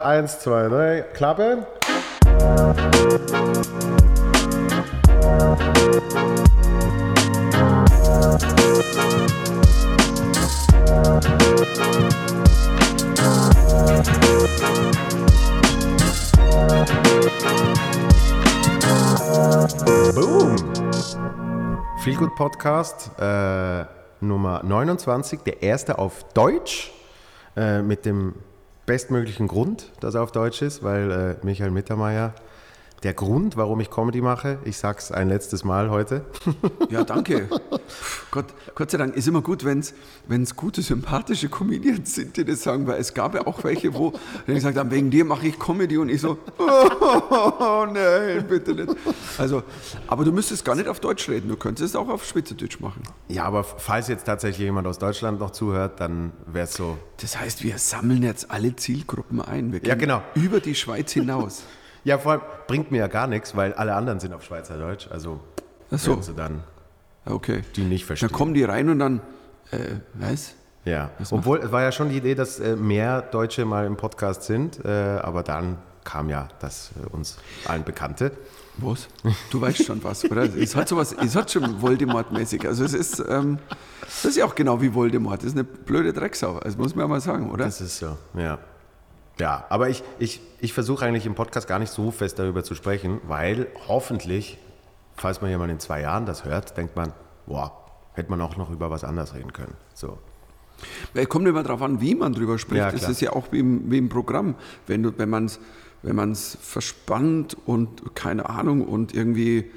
Eins, zwei, drei, Klappe. Boom. Feel Good Podcast äh, Nummer 29, der erste auf Deutsch äh, mit dem bestmöglichen Grund, dass er auf Deutsch ist, weil äh, Michael Mittermeier der Grund, warum ich Comedy mache. Ich sag's ein letztes Mal heute. Ja, danke. Gott, Gott sei Dank ist immer gut, wenn es gute, sympathische Comedians sind, die das sagen, weil es gab ja auch welche, wo die gesagt haben, wegen dir mache ich Comedy und ich so, oh, nein, bitte nicht. Also, aber du müsstest gar nicht auf Deutsch reden, du könntest es auch auf Schweizerdeutsch machen. Ja, aber falls jetzt tatsächlich jemand aus Deutschland noch zuhört, dann wäre es so. Das heißt, wir sammeln jetzt alle Zielgruppen ein. Wir Ja, gehen genau. Über die Schweiz hinaus. Ja, vor allem bringt mir ja gar nichts, weil alle anderen sind auf Schweizerdeutsch. Also Ach so. sie dann Okay. die nicht verstehen. Dann kommen die rein und dann, äh, was? Ja, Was obwohl es war ja schon die Idee, dass äh, mehr Deutsche mal im Podcast sind, äh, aber dann kam ja das äh, uns allen Bekannte. Was? Du weißt schon was, oder? Es hat sowas, es hat schon Voldemort-mäßig. Also es ist, ähm, das ist ja auch genau wie Voldemort. Das ist eine blöde Drecksau, das muss man ja mal sagen, oder? Das ist so, ja. Ja, aber ich, ich, ich versuche eigentlich im Podcast gar nicht so fest darüber zu sprechen, weil hoffentlich, falls man jemand in zwei Jahren das hört, denkt man, boah, hätte man auch noch über was anderes reden können. So. Es kommt immer darauf an, wie man drüber spricht. Ja, das ist ja auch wie im, wie im Programm. Wenn du, wenn man es wenn man's verspannt und keine Ahnung und irgendwie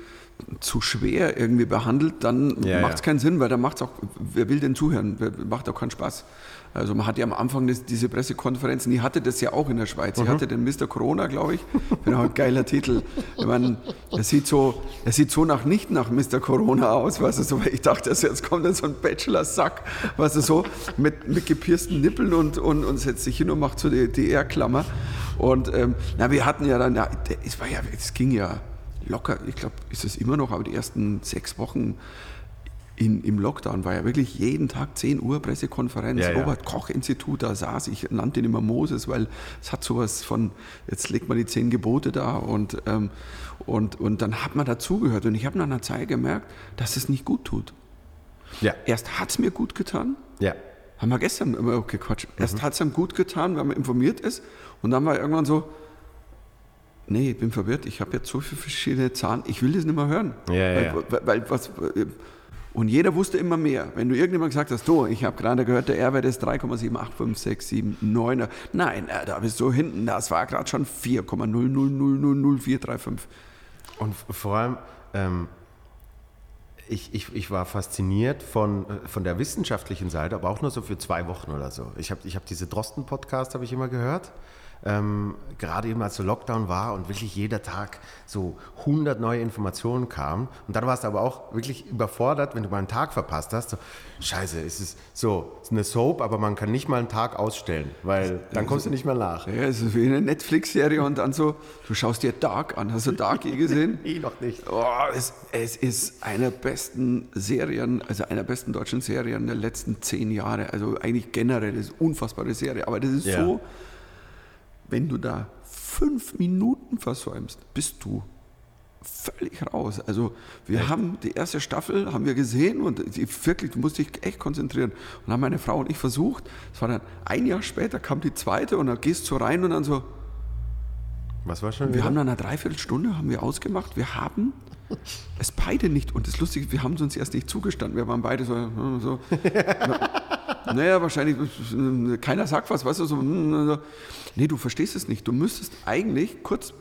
zu schwer irgendwie behandelt, dann Ja, macht es ja. keinen Sinn, weil dann macht es auch, wer will denn zuhören? Wer, macht auch keinen Spaß. Also man hat ja am Anfang das, diese Pressekonferenzen, die hatte das ja auch in der Schweiz. Mhm. Hatte den Mr. Corona, glaube ich. Genau, ein geiler Titel. Ich meine, er sieht so, er sieht so nach nicht nach Mr. Corona aus, weißt du, so, ich dachte, also jetzt kommt dann so ein Bachelor-Sack, weißt du, so mit, mit gepiersten Nippeln und, und, und setzt sich hin und macht so die, die R-Klammer. Und ähm, na, wir hatten ja dann, ja, es war ja, es ging ja locker, ich glaube, ist es immer noch, aber die ersten sechs Wochen in, im Lockdown war ja wirklich jeden Tag 10 Uhr Pressekonferenz, Ja, ja. Robert Koch-Institut, da saß ich, nannte ihn immer Moses, weil es hat sowas von, jetzt legt man die zehn Gebote da und, ähm, und, und dann hat man dazugehört und ich habe nach einer Zeit gemerkt, dass es nicht gut tut. Ja, Erst hat es mir gut getan, ja. haben wir gestern, okay, Quatsch, erst hat es einem gut getan, wenn man informiert ist und dann war irgendwann so, nee, ich bin verwirrt, ich habe jetzt so viele verschiedene Zahlen, ich will das nicht mehr hören. Ja, ja, weil, ja. Weil, weil, was, und jeder wusste immer mehr. Wenn du irgendjemand gesagt hast, du, ich habe gerade gehört, der R-Wert ist 3,78567,9. Nein, äh, da bist du hinten, das war gerade schon 4,0000435. Und vor allem, ähm, ich, ich, ich war fasziniert von, äh, von der wissenschaftlichen Seite, aber auch nur so für zwei Wochen oder so. Ich habe ich hab diese Drosten-Podcast, habe ich immer gehört. Ähm, gerade eben als so Lockdown war und wirklich jeder Tag so 100 neue Informationen kamen. Und dann warst du aber auch wirklich überfordert, wenn du mal einen Tag verpasst hast. So, scheiße, es ist so, es ist eine Soap, aber man kann nicht mal einen Tag ausstellen, weil dann kommst du nicht mehr nach. Ja, es ist wie eine Netflix-Serie und dann so, du schaust dir Dark an. Hast du Dark je gesehen? Eh noch nicht. Oh, es, es ist eine der besten Serien, also einer der besten deutschen Serien der letzten zehn Jahre. Also eigentlich generell, das ist eine unfassbare Serie. Aber das ist Ja. so, wenn du da fünf Minuten versäumst, bist du völlig raus. Also wir haben die erste Staffel haben wir gesehen und die, wirklich, du musst dich echt konzentrieren. Und haben meine Frau und ich versucht. Es war dann ein Jahr später kam die zweite und dann gehst du rein und dann so, Was war schon wir wieder? haben nach einer Dreiviertelstunde haben wir ausgemacht, wir haben es beide nicht, und das Lustige, wir haben es uns erst nicht zugestanden, wir waren beide so, hm, so naja, wahrscheinlich, keiner sagt was, weißt du, so, hm, so. nee, du verstehst es nicht, du müsstest eigentlich kurz,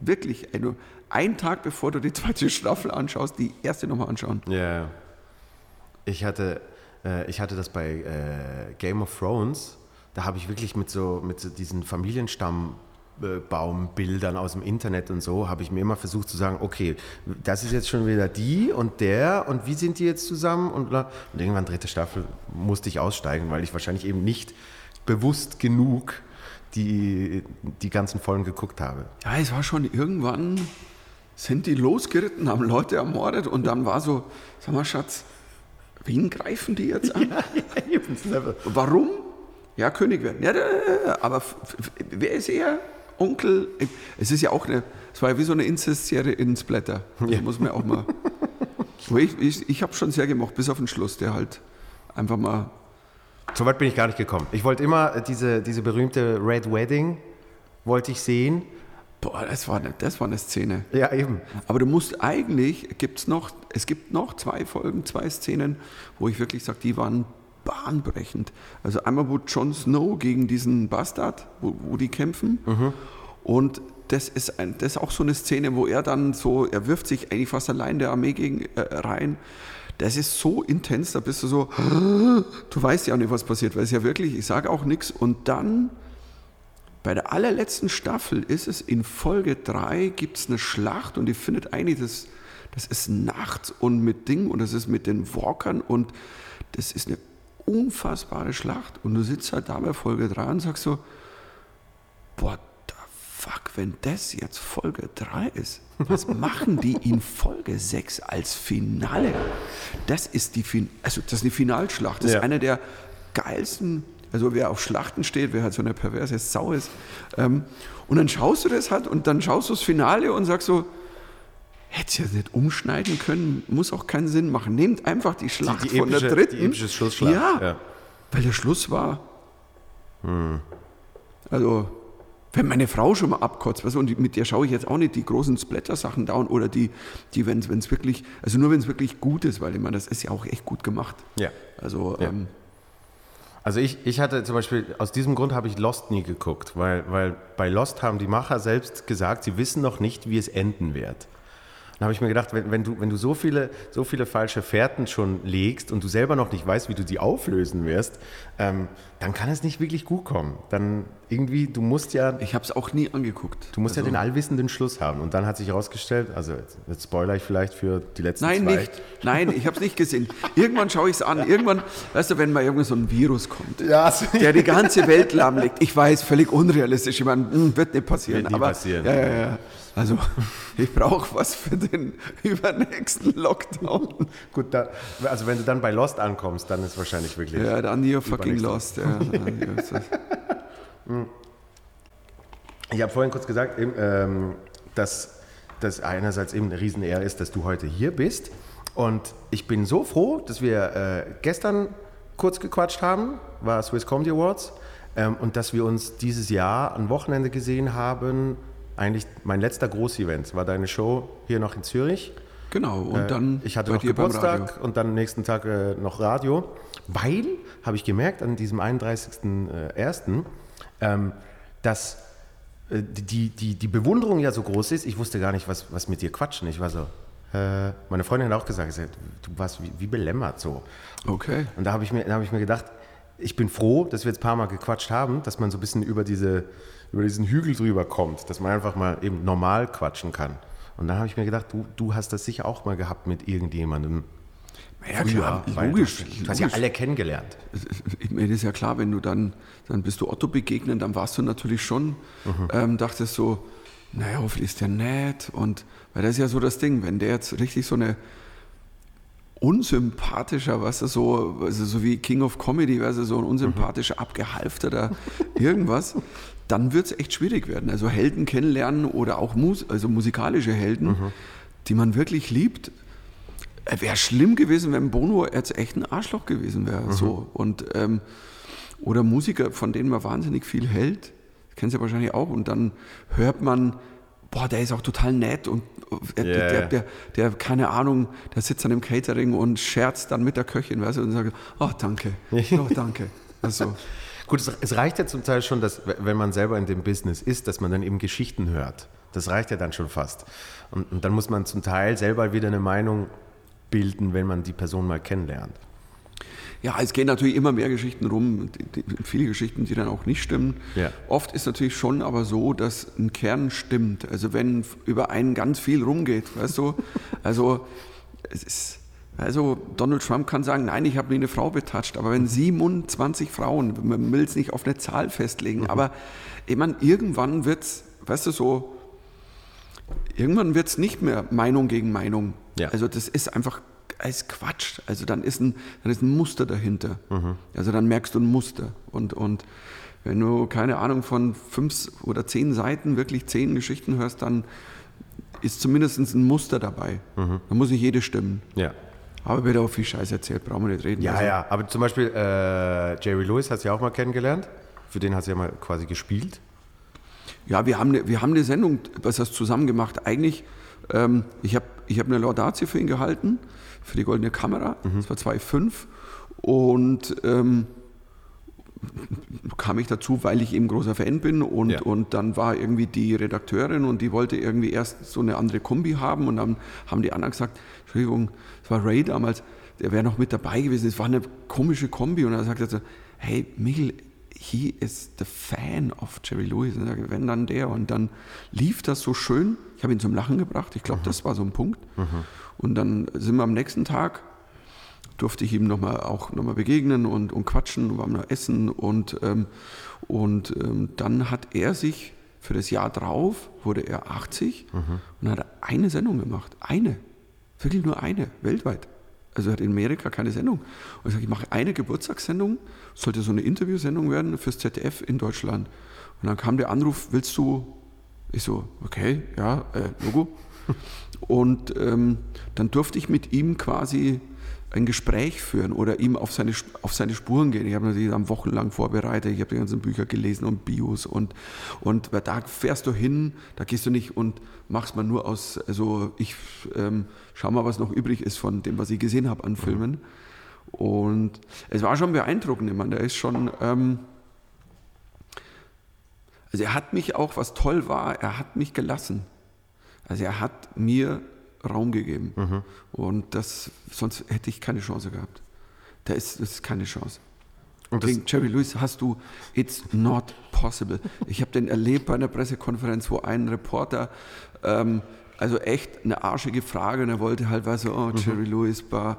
wirklich, du, einen Tag bevor du die zweite Staffel anschaust, die erste nochmal anschauen. Ja. Ich hatte, äh, ich hatte das bei äh, Game of Thrones. Da habe ich wirklich mit so, mit so diesen Familienstambaumbildern aus dem Internet und so, habe ich mir immer versucht zu sagen, okay, das ist jetzt schon wieder die und der und wie sind die jetzt zusammen? Und, bla. und irgendwann dritte Staffel musste ich aussteigen, weil ich wahrscheinlich eben nicht bewusst genug die, die ganzen Folgen geguckt habe. Ja, es war schon irgendwann, sind die losgeritten, haben Leute ermordet und dann war so, sag mal Schatz, wen greifen die jetzt an? Warum? Ja, König werden. Ja, aber wer ist er? Onkel? Es ist ja auch eine, es war ja wie so eine Inzestserie in Splatter. Das muss man auch mal. Ich ich, ich habe schon sehr gemocht, bis auf den Schluss, der halt einfach mal. So weit bin ich gar nicht gekommen. Ich wollte immer diese, diese berühmte Red Wedding, wollte ich sehen. Boah, das war eine, das war eine Szene. Ja, eben. Aber du musst eigentlich, gibt's noch, es gibt noch zwei Folgen, zwei Szenen, wo ich wirklich sage, die waren bahnbrechend. Also einmal, wo Jon Snow gegen diesen Bastard, wo, wo die kämpfen. Und das ist, ein, das ist auch so eine Szene, wo er dann so, er wirft sich eigentlich fast allein der Armee gegen, äh, rein. Das ist so intens, da bist du so, du weißt ja auch nicht, was passiert, weil es ja wirklich, ich sage auch nichts. Und dann bei der allerletzten Staffel ist es in Folge 3 gibt es eine Schlacht und die findet eigentlich, das, das ist nachts und mit Ding und das ist mit den Walkern und das ist eine unfassbare Schlacht. Und du sitzt halt da bei Folge 3 und sagst so, what the fuck, wenn das jetzt Folge 3 ist, was machen die in Folge 6 als Finale? Das ist die, fin also das ist eine Finalschlacht. Das Ja. ist eine der geilsten, also wer auf Schlachten steht, wer halt so eine perverse Sau ist. Ähm, und dann schaust du das halt und dann schaust du das Finale und sagst so, hätte ja nicht umschneiden können, muss auch keinen Sinn machen. Nehmt einfach die Schlacht die von der epische- dritten. die epische Schlussschlacht, Ja, ja. weil der Schluss war. Also, wenn meine Frau schon mal abkotzt, du, und mit der schaue ich jetzt auch nicht die großen Splatter-Sachen down oder die, die wenn es wirklich, also nur wenn es wirklich gut ist, weil ich meine, das ist ja auch echt gut gemacht. Ja. Also, Ja. ähm, Also ich, ich hatte zum Beispiel, aus diesem Grund habe ich Lost nie geguckt, weil, weil bei Lost haben die Macher selbst gesagt, sie wissen noch nicht, wie es enden wird. Dann habe ich mir gedacht, wenn, wenn, du, wenn du so viele, so viele falsche Fährten schon legst und du selber noch nicht weißt, wie du die auflösen wirst, ähm, dann kann es nicht wirklich gut kommen. Dann irgendwie, du musst ja, ich habe es auch nie angeguckt. du musst ja also, den allwissenden Schluss haben. Und dann hat sich herausgestellt, also jetzt, jetzt spoiler ich vielleicht für die letzten Nein, zwei. nicht. Nein, ich habe es nicht gesehen. Irgendwann schaue ich es an. Irgendwann, weißt du, wenn mal irgend so ein Virus kommt, Ja, der die ganze Welt lahmlegt. Ich weiß, völlig unrealistisch. Ich meine, hm, wird nicht passieren. Wird nie aber, passieren. Ja, ja, ja. Also, ich brauche was für den übernächsten Lockdown. Gut, da, also wenn du dann bei Lost ankommst, dann ist wahrscheinlich wirklich. Ja, dann you're fucking lost. Ja, ja, Ich habe vorhin kurz gesagt, ähm, dass das einerseits eben eine Riesenehre ist, dass du heute hier bist. Und ich bin so froh, dass wir äh, gestern kurz gequatscht haben, war Swiss Comedy Awards, ähm, und dass wir uns dieses Jahr ein Wochenende gesehen haben. Eigentlich mein letzter Großevent war deine Show hier noch in Zürich. genau. Und Äh, dann ich hatte noch. Geburtstag und dann am nächsten Tag äh, noch Radio, weil, habe ich gemerkt, an diesem 31.01., ähm, dass äh, die, die, die Bewunderung ja so groß ist, ich wusste gar nicht, was, was mit dir quatschen. Ich war so, äh, meine Freundin hat auch gesagt, sie hat, du warst wie, wie belämmert so. Okay. Und da habe ich, mir- da hab ich mir gedacht, ich bin froh, dass wir jetzt ein paar Mal gequatscht haben, dass man so ein bisschen über, diese, über diesen Hügel drüber kommt, dass man einfach mal eben normal quatschen kann. Und dann habe ich mir gedacht, du, du hast das sicher auch mal gehabt mit irgendjemandem. Ja, klar, weil logisch. Du, hast- du hast ja alle kennengelernt. Ich meine, das ist ja klar, wenn du dann, dann bist du Otto begegnet, dann warst du natürlich schon, Mhm. ähm, dachtest so, naja, hoffentlich ist der nett. Und weil das ist ja so das Ding, wenn der jetzt richtig so eine unsympathischer, weißt du, so, also so wie King of Comedy, weißt du, so ein unsympathischer, abgehalfterter irgendwas, dann wird es echt schwierig werden. Also Helden kennenlernen oder auch Mus also musikalische Helden, die man wirklich liebt, Wäre schlimm gewesen, wenn Bono jetzt echt ein Arschloch gewesen wäre. So. Und, ähm, oder Musiker, von denen man wahnsinnig viel hält, kennst ja wahrscheinlich auch. Und dann hört man, boah, der ist auch total nett und äh, der, ja. der, der, keine Ahnung, der sitzt dann im Catering und scherzt dann mit der Köchin, weißt du, und sagt, oh, danke, oh, danke. Also, Gut, es, es reicht ja zum Teil schon, dass, wenn man selber in dem Business ist, dass man dann eben Geschichten hört. Das reicht ja dann schon fast. Und, und dann muss man zum Teil selber wieder eine Meinung bilden, wenn man die Person mal kennenlernt. Ja, es gehen natürlich immer mehr Geschichten rum, die, die, viele Geschichten, die dann auch nicht stimmen. Ja. Oft ist natürlich schon aber so, dass ein Kern stimmt. Also wenn über einen ganz viel rumgeht, weißt du, also es ist, also Donald Trump kann sagen, nein, ich habe nie eine Frau betatscht, aber wenn 27 Frauen, man will es nicht auf eine Zahl festlegen, aber ich meine, irgendwann wird es, weißt du, so, irgendwann wird es nicht mehr Meinung gegen Meinung. Ja. Also das ist einfach als Quatsch. Also dann ist ein, dann ist ein Muster dahinter. Also dann merkst du ein Muster. Und, und wenn du, keine Ahnung, von fünf oder zehn Seiten wirklich zehn Geschichten hörst, dann ist zumindest ein Muster dabei. Dann muss nicht jede stimmen. Ja. Aber wird auch viel Scheiß erzählt, brauchen wir nicht reden. Ja, Also, ja. Aber zum Beispiel äh, Jerry Lewis hast du ja auch mal kennengelernt. Für den hast du ja mal quasi gespielt. Ja, wir haben, eine, wir haben eine Sendung, was du zusammen gemacht? Eigentlich, ähm, ich habe ich hab eine Laudatio für ihn gehalten, für die Goldene Kamera. Das war 2,5. Und ähm, kam ich dazu, weil ich eben großer Fan bin. Und, Ja. und dann war irgendwie die Redakteurin und die wollte irgendwie erst so eine andere Kombi haben. Und dann haben die anderen gesagt, Entschuldigung, war Ray damals, der wäre noch mit dabei gewesen. Es war eine komische Kombi. Und er sagt er so, hey, Michel, he is the fan of Jerry Lewis. Und ich sage, wenn dann der. Und dann lief das so schön. Ich habe ihn zum Lachen gebracht. Ich glaube, das war so ein Punkt. Und dann sind wir am nächsten Tag, durfte ich ihm nochmal auch nochmal begegnen und, und quatschen, waren noch essen. Und, ähm, und ähm, dann hat er sich für das Jahr drauf, wurde er 80 und hat eine Sendung gemacht. Eine. Wirklich nur eine, weltweit. Also er hat in Amerika keine Sendung. Und ich sage, ich mache eine Geburtstagssendung, sollte so eine Interviewsendung werden fürs ZDF in Deutschland. Und dann kam der Anruf, willst du? Ich so, okay, ja, äh, Logo. Und ähm, dann durfte ich mit ihm quasi ein Gespräch führen oder ihm auf seine, auf seine Spuren gehen. Ich habe natürlich dann wochenlang vorbereitet, ich habe die ganzen Bücher gelesen und Bios und, und da fährst du hin, da gehst du nicht und machst mal nur aus, also ich ähm, schau mal, was noch übrig ist von dem, was ich gesehen habe an Filmen. Und es war schon beeindruckend, ich meine, der ist schon, ähm, also er hat mich auch, was toll war, er hat mich gelassen. Also er hat mir Raum gegeben. Und das, sonst hätte ich keine Chance gehabt. Da ist, das ist keine Chance. Und Gegen Jerry Lewis hast du It's not possible. Ich habe den erlebt bei einer Pressekonferenz, wo ein Reporter, ähm, also echt eine arschige Frage, und er wollte halt, weißt du, oh, Jerry Lewis war,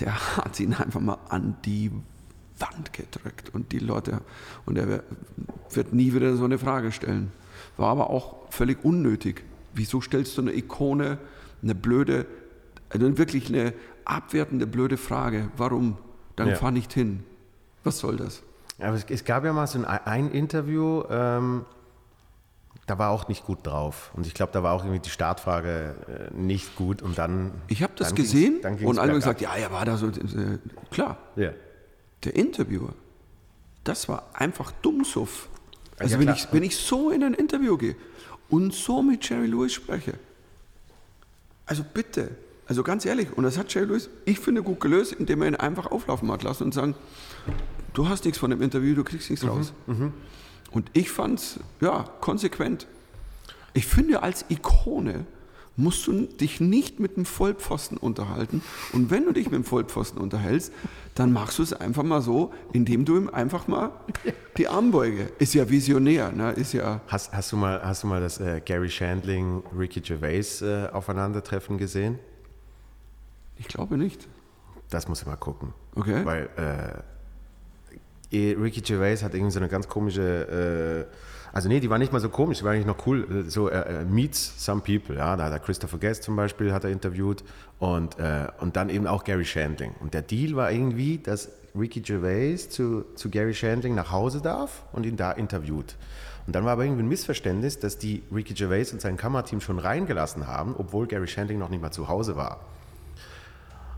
der hat ihn einfach mal an die Wand gedrückt und die Leute, und er wird nie wieder so eine Frage stellen. War aber auch völlig unnötig. Wieso stellst du eine Ikone, eine blöde, also wirklich eine abwertende, blöde Frage? Warum? Dann Ja. fahr nicht hin. Was soll das? aber es, es gab ja mal so ein, ein Interview, ähm, da war auch nicht gut drauf. Und ich glaube, da war auch irgendwie die Startfrage äh, nicht gut. Und dann. Ich habe das dann gesehen ging's und alle haben gesagt, ja, er war da so. Äh, klar, Ja. der Interviewer, das war einfach Dummsuff. Also Ja, wenn, ich, wenn ich so in ein Interview gehe und so mit Jerry Lewis spreche, also bitte, also ganz ehrlich, und das hat Jerry Lewis, ich finde, gut gelöst, indem er ihn einfach auflaufen hat lassen und sagen, du hast nichts von dem Interview, du kriegst Mhm, nichts raus. Und ich fand's, ja, konsequent. Ich finde, als Ikone musst du dich nicht mit einem Vollpfosten unterhalten. Und wenn du dich mit einem Vollpfosten unterhältst, dann machst du es einfach mal so, indem du ihm einfach mal die Armbeuge. Ist ja visionär, ne? ist ja. Hast, hast, du mal, hast du mal das äh, Gary Shandling, Ricky Gervais äh, Aufeinandertreffen gesehen? Ich glaube nicht. Das muss ich mal gucken. Okay. Weil äh, eh, Ricky Gervais hat irgendwie so eine ganz komische, äh, also nee, die war nicht mal so komisch, die war eigentlich noch cool. So äh, äh, meets some people, ja, da hat er Christopher Guest zum Beispiel hat er interviewt und, äh, und dann eben auch Gary Shandling. Und der Deal war irgendwie, dass Ricky Gervais zu, zu Gary Shandling nach Hause darf und ihn da interviewt. Und dann war aber irgendwie ein Missverständnis, dass die Ricky Gervais und sein Kamerateam schon reingelassen haben, obwohl Gary Shandling noch nicht mal zu Hause war.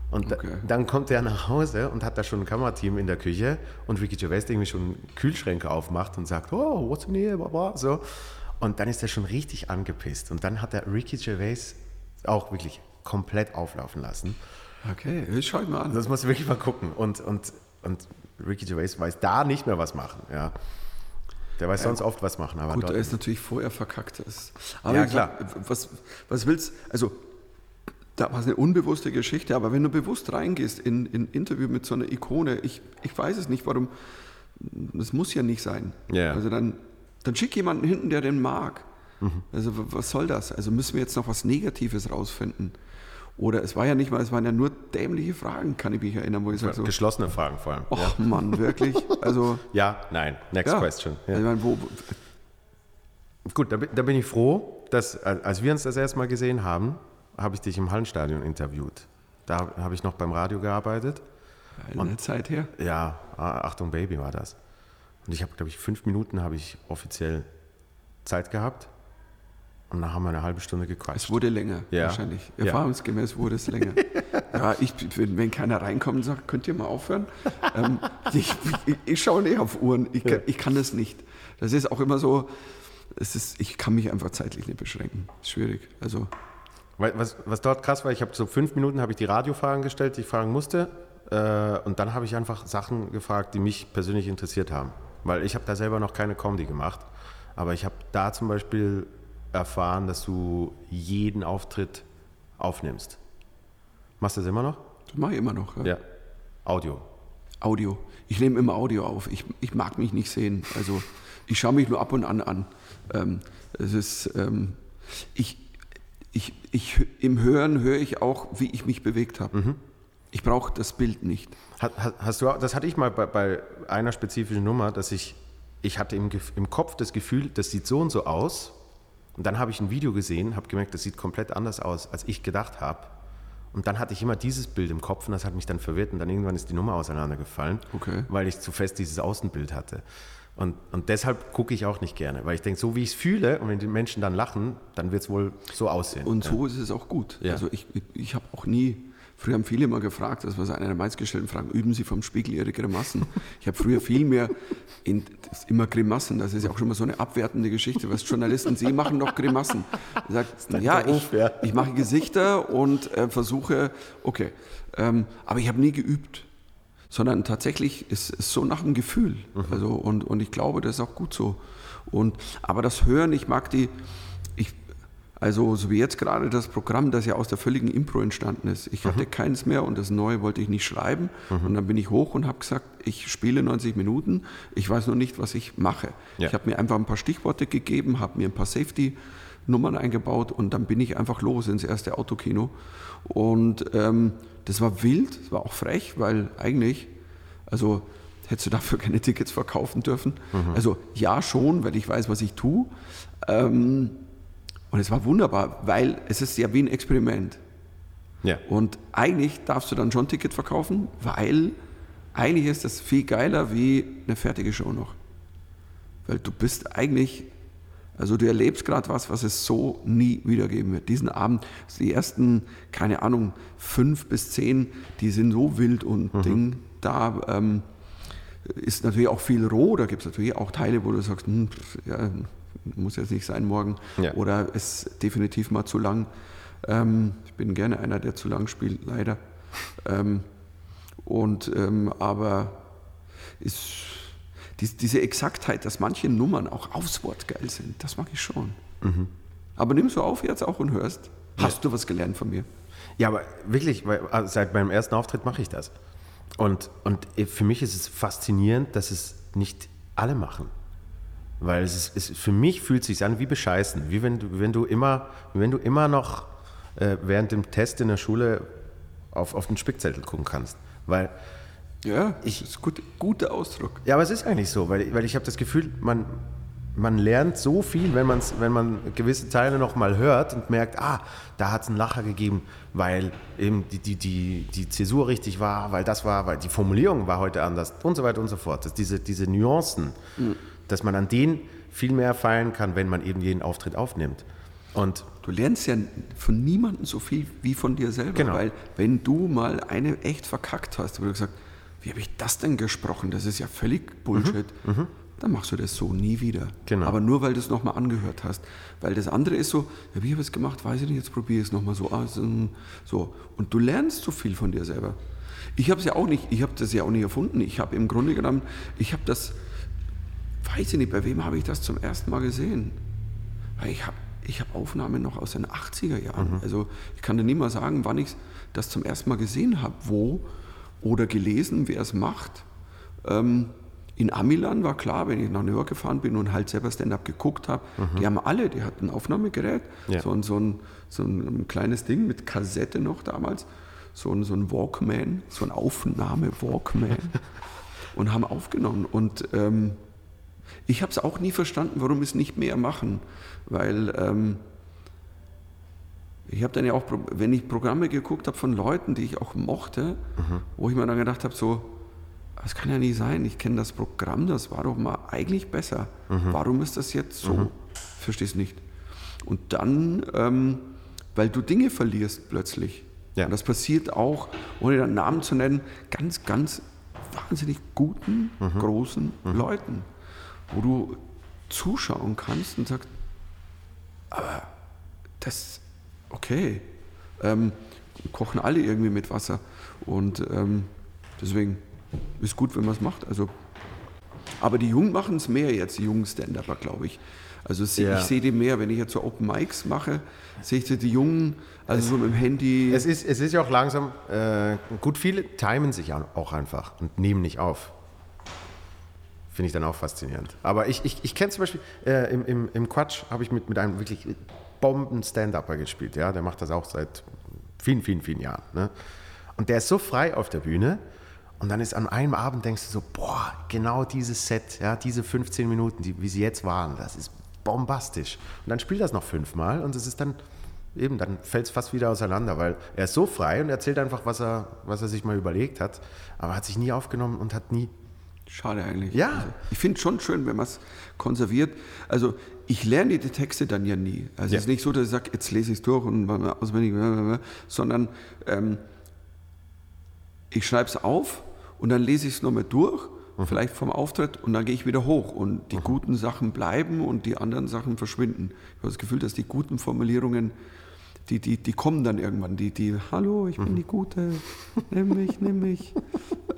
Und da, Okay. dann kommt er nach Hause und hat da schon ein Kamerateam in der Küche und Ricky Gervais irgendwie schon Kühlschränke aufmacht und sagt, oh, what's in here, bla, bla, so. Und dann ist er schon richtig angepisst. Und dann hat er Ricky Gervais auch wirklich komplett auflaufen lassen. Okay, das schau ich mal an. Das muss ich wirklich mal gucken. Und, und, und Ricky Gervais weiß da nicht mehr was machen. Ja. Der weiß sonst oft was machen. Aber Gut, er ist natürlich vorher verkackt. Das. Aber Ja, gesagt, Was, was willst Also, da war es eine unbewusste Geschichte, aber wenn du bewusst reingehst in ein Interview mit so einer Ikone, ich, ich weiß es nicht, warum. Das muss ja nicht sein. Ja. Also dann, dann schick jemanden hinten, der den mag. Mhm. Also, was soll das? Also, müssen wir jetzt noch was Negatives rausfinden? Oder es war ja nicht mal, es waren ja nur dämliche Fragen, kann ich mich erinnern, wo ich sage so, geschlossene Fragen vor allem. ach Mann, wirklich? Also, Ja, nein. Next ja. question. Ja. Also, ich meine, wo, Gut, da, bin- da bin ich froh, dass äh, als wir uns das erste Mal gesehen haben, habe ich dich im Hallenstadion interviewt. Da habe ich noch beim Radio gearbeitet. Eine Zeit her. Ja, ah, Achtung Baby war das. Und ich habe, glaube ich, fünf Minuten habe ich offiziell Zeit gehabt. Und dann haben wir eine halbe Stunde gequatscht. Es wurde länger, Ja. wahrscheinlich. Ja. Erfahrungsgemäß wurde es länger. ja, ich, wenn, wenn keiner reinkommt und sagt, könnt ihr mal aufhören? ähm, ich, ich, ich schaue nicht auf Uhren. Ich, kann- ich kann das nicht. Das ist auch immer so, es ist, ich kann mich einfach zeitlich nicht beschränken. Ist schwierig. Also, was, was dort krass war, ich habe so fünf Minuten habe ich die Radiofragen gestellt, die ich fragen musste. Äh, und dann habe ich einfach Sachen gefragt, die mich persönlich interessiert haben. Weil ich habe da selber noch keine Comedy gemacht. Aber ich habe da zum Beispiel erfahren, dass du jeden Auftritt aufnimmst. Machst du das immer noch? das mache ich immer noch. Ja. Ja. Audio. Audio. Ich nehme immer Audio auf. Ich, ich mag mich nicht sehen. Also ich schaue mich nur ab und an an. Ähm, es ist, ähm, ich, ich, ich, Im Hören höre ich auch, wie ich mich bewegt habe. Ich brauche das Bild nicht. Hast, hast du, das hatte ich mal bei, bei einer spezifischen Nummer, dass ich, ich hatte im, im Kopf das Gefühl, das sieht so und so aus. Und dann habe ich ein Video gesehen, habe gemerkt, das sieht komplett anders aus, als ich gedacht habe. Und dann hatte ich immer dieses Bild im Kopf und das hat mich dann verwirrt und dann irgendwann ist die Nummer auseinandergefallen, Okay. weil ich zu fest dieses Außenbild hatte. Und, und deshalb gucke ich auch nicht gerne, weil ich denke, so wie ich es fühle und wenn die Menschen dann lachen, dann wird es wohl so aussehen. Und so ist es auch gut. Ja. Also ich, ich habe auch nie, früher haben viele mal gefragt, das war so eine der meistgestellten Fragen, üben Sie vom Spiegel Ihre Grimassen? Ich habe früher viel mehr, in, immer Grimassen, das ist ja auch schon mal so eine abwertende Geschichte, was Journalisten, Sie machen doch Grimassen. Ich sag, ja, ich, ja. ich mache Gesichter und äh, versuche, okay, ähm, aber ich habe nie geübt. Sondern tatsächlich ist es so nach dem Gefühl. Also, und, und ich glaube, das ist auch gut so. Und, aber das Hören, ich mag die, ich, also so wie jetzt gerade das Programm, das ja aus der völligen Impro entstanden ist. Ich Mhm. hatte keins mehr und das neue wollte ich nicht schreiben. Und dann bin ich hoch und habe gesagt, ich spiele 90 Minuten, ich weiß nur nicht, was ich mache. Ja. Ich habe mir einfach ein paar Stichworte gegeben, habe mir ein paar Safety-Nummern eingebaut und dann bin ich einfach los ins erste Autokino. Und ähm, das war wild, es war auch frech, weil eigentlich, also hättest du dafür keine Tickets verkaufen dürfen. Also ja schon, weil ich weiß, was ich tue. Ähm, und es war wunderbar, weil es ist ja wie ein Experiment. ja. Und eigentlich darfst du dann schon Ticket verkaufen, weil eigentlich ist das viel geiler wie eine fertige Show noch. Weil du bist eigentlich, also du erlebst gerade was, was es so nie wieder geben wird. Diesen Abend, die ersten, keine Ahnung, fünf bis zehn, die sind so wild und Ding, da ähm, ist natürlich auch viel roh, da gibt es natürlich auch Teile, wo du sagst, hm, ja, muss jetzt nicht sein morgen Ja. oder ist definitiv mal zu lang. Ähm, ich bin gerne einer, der zu lang spielt, leider. Ähm, und ähm, aber ist dies, diese Exaktheit, dass manche Nummern auch aufs Wort geil sind, das mag ich schon. Aber nimmst du auf jetzt auch und hörst? Hast du was gelernt von mir? Ja, aber wirklich, weil, also seit meinem ersten Auftritt mache ich das. Und, und für mich ist es faszinierend, dass es nicht alle machen. Weil es ist, es, für mich fühlt es sich an wie bescheißen. Wie wenn du, wenn du, immer, wenn du immer noch äh, während dem Test in der Schule auf, auf den Spickzettel gucken kannst. Weil, Ja, Ich- das ist gut, guter Ausdruck. ja, aber es ist eigentlich so, weil, weil ich habe das Gefühl, man, man lernt so viel, wenn, man's, wenn man gewisse Teile noch mal hört und merkt, ah, da hat es einen Lacher gegeben, weil eben die, die, die, die Zäsur richtig war, weil das war, weil die Formulierung war heute anders und so weiter und so fort. Das, diese, diese Nuancen, dass man an denen viel mehr feiern kann, wenn man eben jeden Auftritt aufnimmt. Und Du lernst ja von niemandem so viel wie von dir selber. Genau. Weil wenn du mal eine echt verkackt hast, wo du gesagt wie habe ich das denn gesprochen? Das ist ja völlig Bullshit. Dann machst du das so nie wieder. Mhm, Genau. Aber nur, weil du es nochmal angehört hast. Weil das andere ist so, ja, wie habe ich es gemacht? Weiß ich nicht, jetzt probiere ich es nochmal so aus. So. Und du lernst so viel von dir selber. Ich habe es ja auch nicht, ich habe das ja auch nicht erfunden. Ich habe im Grunde genommen, ich habe das, weiß ich nicht, bei wem habe ich das zum ersten Mal gesehen? Weil ich habe ich hab Aufnahmen noch aus den 80er Jahren. Also ich kann dir nie mal sagen, wann ich das zum ersten Mal gesehen habe, wo oder gelesen, wer es macht. Ähm, in Amiland war klar, wenn ich nach New York gefahren bin und halt selber Stand-up geguckt habe, die haben alle, die hatten ein Aufnahmegerät, Ja. so, ein, so, ein, so ein kleines Ding mit Kassette noch damals, so ein, so ein Walkman, so ein Aufnahme-Walkman und haben aufgenommen. Und ähm, ich habe es auch nie verstanden, warum es nicht mehr machen, weil ähm, ich habe dann ja auch, wenn ich Programme geguckt habe von Leuten, die ich auch mochte, wo ich mir dann gedacht habe, so, das kann ja nicht sein, ich kenne das Programm, das war doch mal eigentlich besser. Warum ist das jetzt so? Verstehst nicht. Und dann, ähm, weil du Dinge verlierst plötzlich. Ja. Und das passiert auch, ohne den Namen zu nennen, ganz, ganz wahnsinnig guten, großen Leuten, wo du zuschauen kannst und sagst, aber das, okay, ähm, kochen alle irgendwie mit Wasser. Und ähm, deswegen ist gut, wenn man es macht. Also, aber die Jungen machen es mehr jetzt, die jungen Stand-Upper, glaube ich. Also Ja. ich sehe die mehr, wenn ich jetzt so Open Mics mache, sehe ich die Jungen, also so mit dem Handy. Es ist, es ist ja auch langsam, äh, gut, viele timen sich auch einfach und nehmen nicht auf. Finde ich dann auch faszinierend. Aber ich, ich, ich kenne zum Beispiel, äh, im, im, im Quatsch habe ich mit, mit einem wirklich Bomben-Stand-Upper gespielt. Ja? Der macht das auch seit vielen, vielen, vielen Jahren. Ne? Und der ist so frei auf der Bühne. Und dann ist an einem Abend denkst du so, boah, genau dieses Set, ja, diese 15 Minuten, die, wie sie jetzt waren, das ist bombastisch. Und dann spielt das noch fünfmal und es ist dann eben, dann fällt es fast wieder auseinander, weil er ist so frei und erzählt einfach, was er, was er sich mal überlegt hat, aber hat sich nie aufgenommen und hat nie. Schade eigentlich. Ja. Also, ich finde es schon schön, wenn man es konserviert. Also ich lerne die Texte dann ja nie. Also Ja. es ist nicht so, dass ich sage, jetzt lese ich es durch und auswendig, sondern ähm, ich schreibe es auf und dann lese ich es nochmal durch, vielleicht vom Auftritt und dann gehe ich wieder hoch und die guten Sachen bleiben und die anderen Sachen verschwinden. Ich habe das Gefühl, dass die guten Formulierungen, die, die, die kommen dann irgendwann. Die, die, hallo, ich bin die Gute, nimm mich, nimm mich.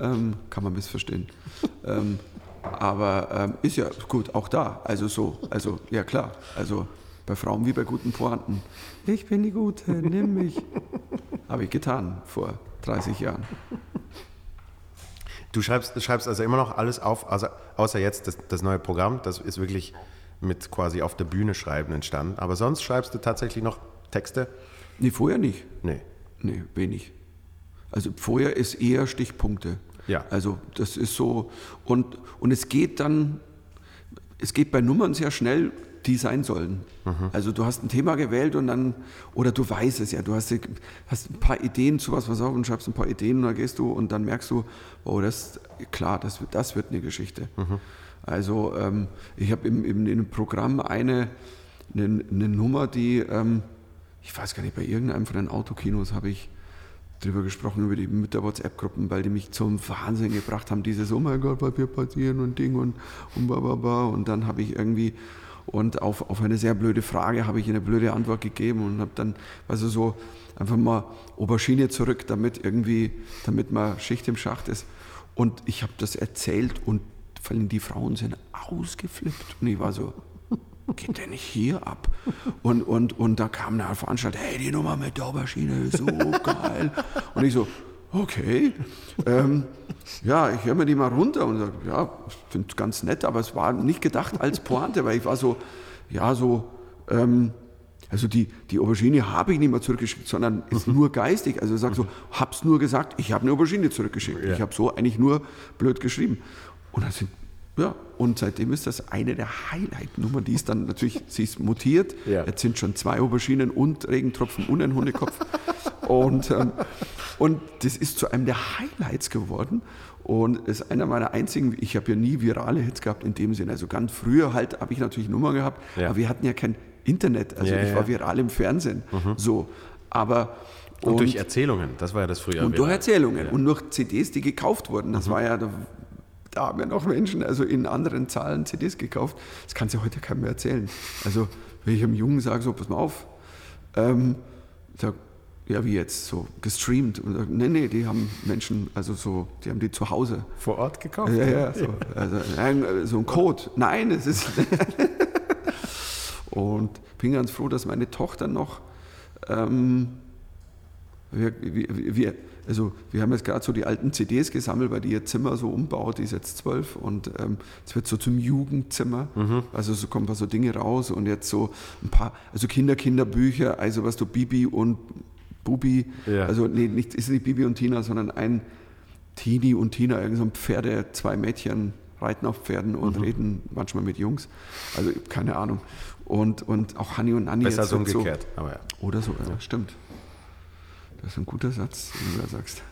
Ähm, kann man missverstehen. Ähm, aber ähm, ist ja gut, auch da. Also so, also ja klar. Also bei Frauen wie bei guten Pointen. Ich bin die Gute, nimm mich. Habe ich getan vor 30 Jahren. Du schreibst, schreibst also immer noch alles auf, also, außer jetzt das, das neue Programm, das ist wirklich mit quasi auf der Bühne schreiben entstanden. Aber sonst schreibst du tatsächlich noch Texte? Nee, vorher nicht. Nee. Nee, wenig. Also vorher ist eher Stichpunkte. Ja. Also das ist so. Und, und es geht dann, es geht bei Nummern sehr schnell, die sein sollen. Also du hast ein Thema gewählt und dann, oder du weißt es ja, du hast, hast ein paar Ideen zu was, was auf und schreibst ein paar Ideen und dann gehst du und dann merkst du, oh, das, klar, das, wird- das wird eine Geschichte. Also ähm, ich habe im, im, in einem Programm eine, eine, eine Nummer, die, ähm, ich weiß gar nicht, bei irgendeinem von den Autokinos habe ich drüber gesprochen, über die Mütter WhatsApp-Gruppen, weil die mich zum Wahnsinn gebracht haben, dieses, oh mein Gott, was wird passieren und Ding und, und ba, ba, ba. Und dann habe ich irgendwie, und auf, auf eine sehr blöde Frage habe ich eine blöde Antwort gegeben und habe dann, also so einfach mal Aubergine zurück, damit irgendwie, damit mal Schicht im Schacht ist. Und ich habe das erzählt und vor allem die Frauen sind ausgeflippt. Und ich war so, geht der nicht hier ab? Und, und, und da kam eine Veranstalter, hey, die Nummer mit der Aubergine ist so geil. Und ich so, okay, ähm, ja, ich höre mir die mal runter und sage, ja, finde es ganz nett, aber es war nicht gedacht als Pointe, weil ich war so, ja, so, ähm, also die, die Aubergine habe ich nicht mehr zurückgeschickt, sondern ist nur geistig. Also ich sage so, hab's nur gesagt, ich habe eine Aubergine zurückgeschickt. Ich habe so eigentlich nur blöd geschrieben. Und dann sind, ja, und seitdem ist das eine der Highlight-Nummern. Die ist dann natürlich, sie ist mutiert. Ja. Jetzt sind schon zwei Auberginen und Regentropfen und ein Hundekopf. und, ähm, und das ist zu einem der Highlights geworden. Und ist einer meiner einzigen, ich habe ja nie virale Hits gehabt in dem Sinne. Also ganz früher halt habe ich natürlich Nummer gehabt, Ja. aber wir hatten ja kein Internet. Also Ja, ich war ja. viral im Fernsehen. So. Aber Und, durch Erzählungen, das war ja das früher. und durch. Erzählungen und durch CDs, die gekauft wurden. Mhm. Das war ja, da, da haben ja noch Menschen also in anderen Zahlen CDs gekauft. Das kann sich heute keinem mehr erzählen. Also wenn ich einem Jungen sage, so, pass mal auf, ähm, sag, ja wie jetzt, so gestreamt. Und sag, nee, nee, die haben Menschen, also so, die haben die zu Hause. Vor Ort gekauft? Ja, ja, so, also, so ein Code. Nein, es ist. und bin ganz froh, dass meine Tochter noch. Ähm, wir, wir, wir, also wir haben jetzt gerade so die alten CDs gesammelt, weil die ihr Zimmer so umbaut, die ist jetzt zwölf und ähm, es wird so zum Jugendzimmer. Also so kommen ein paar so Dinge raus und jetzt so ein paar, also Kinder, Kinderbücher, also was du Bibi und Bubi, Ja. also nee, nicht, ist nicht Bibi und Tina, sondern ein Tini und Tina, irgend so ein Pferde, zwei Mädchen reiten auf Pferden und reden manchmal mit Jungs. Also keine Ahnung. Und, und auch Hanni und Nanni. Besser so wird umgekehrt. Aber ja. Oder so, ja, stimmt. Das ist ein guter Satz, den du da sagst.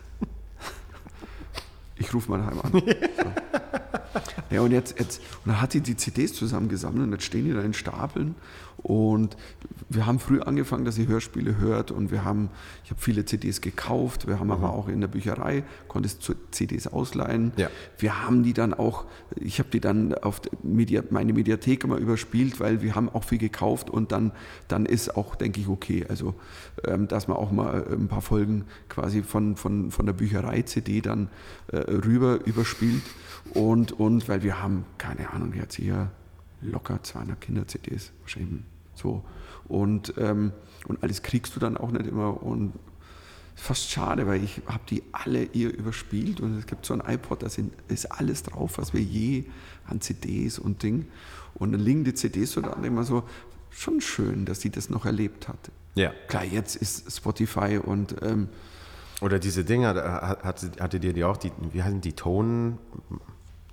Ich rufe mal daheim an. So. Ja, und jetzt, jetzt und dann hat sie die CDs zusammengesammelt und jetzt stehen die da in Stapeln. Und wir haben früh angefangen, dass sie Hörspiele hört und wir haben, ich habe viele CDs gekauft, wir haben aber auch in der Bücherei, konntest CDs ausleihen. Ja. Wir haben die dann auch, ich habe die dann auf Media, meine Mediathek immer überspielt, weil wir haben auch viel gekauft und dann, dann ist auch, denke ich, okay. Also, ähm, dass man auch mal ein paar Folgen quasi von, von, von der Bücherei-CD dann äh, rüber überspielt. Und, und weil wir haben, keine Ahnung, jetzt hier locker 200 Kinder-CDs, wahrscheinlich so. Und, ähm, und alles kriegst du dann auch nicht immer. Und fast schade, weil ich habe die alle ihr überspielt und es gibt so ein iPod, da sind, ist alles drauf, was wir je an CDs und Ding. Und dann liegen die CDs so da immer so, schon schön, dass sie das noch erlebt hat. ja. Klar, jetzt ist Spotify und ähm, Oder diese Dinger, da hat- hatte, hatte dir die auch, die, wie heißen die, Ton,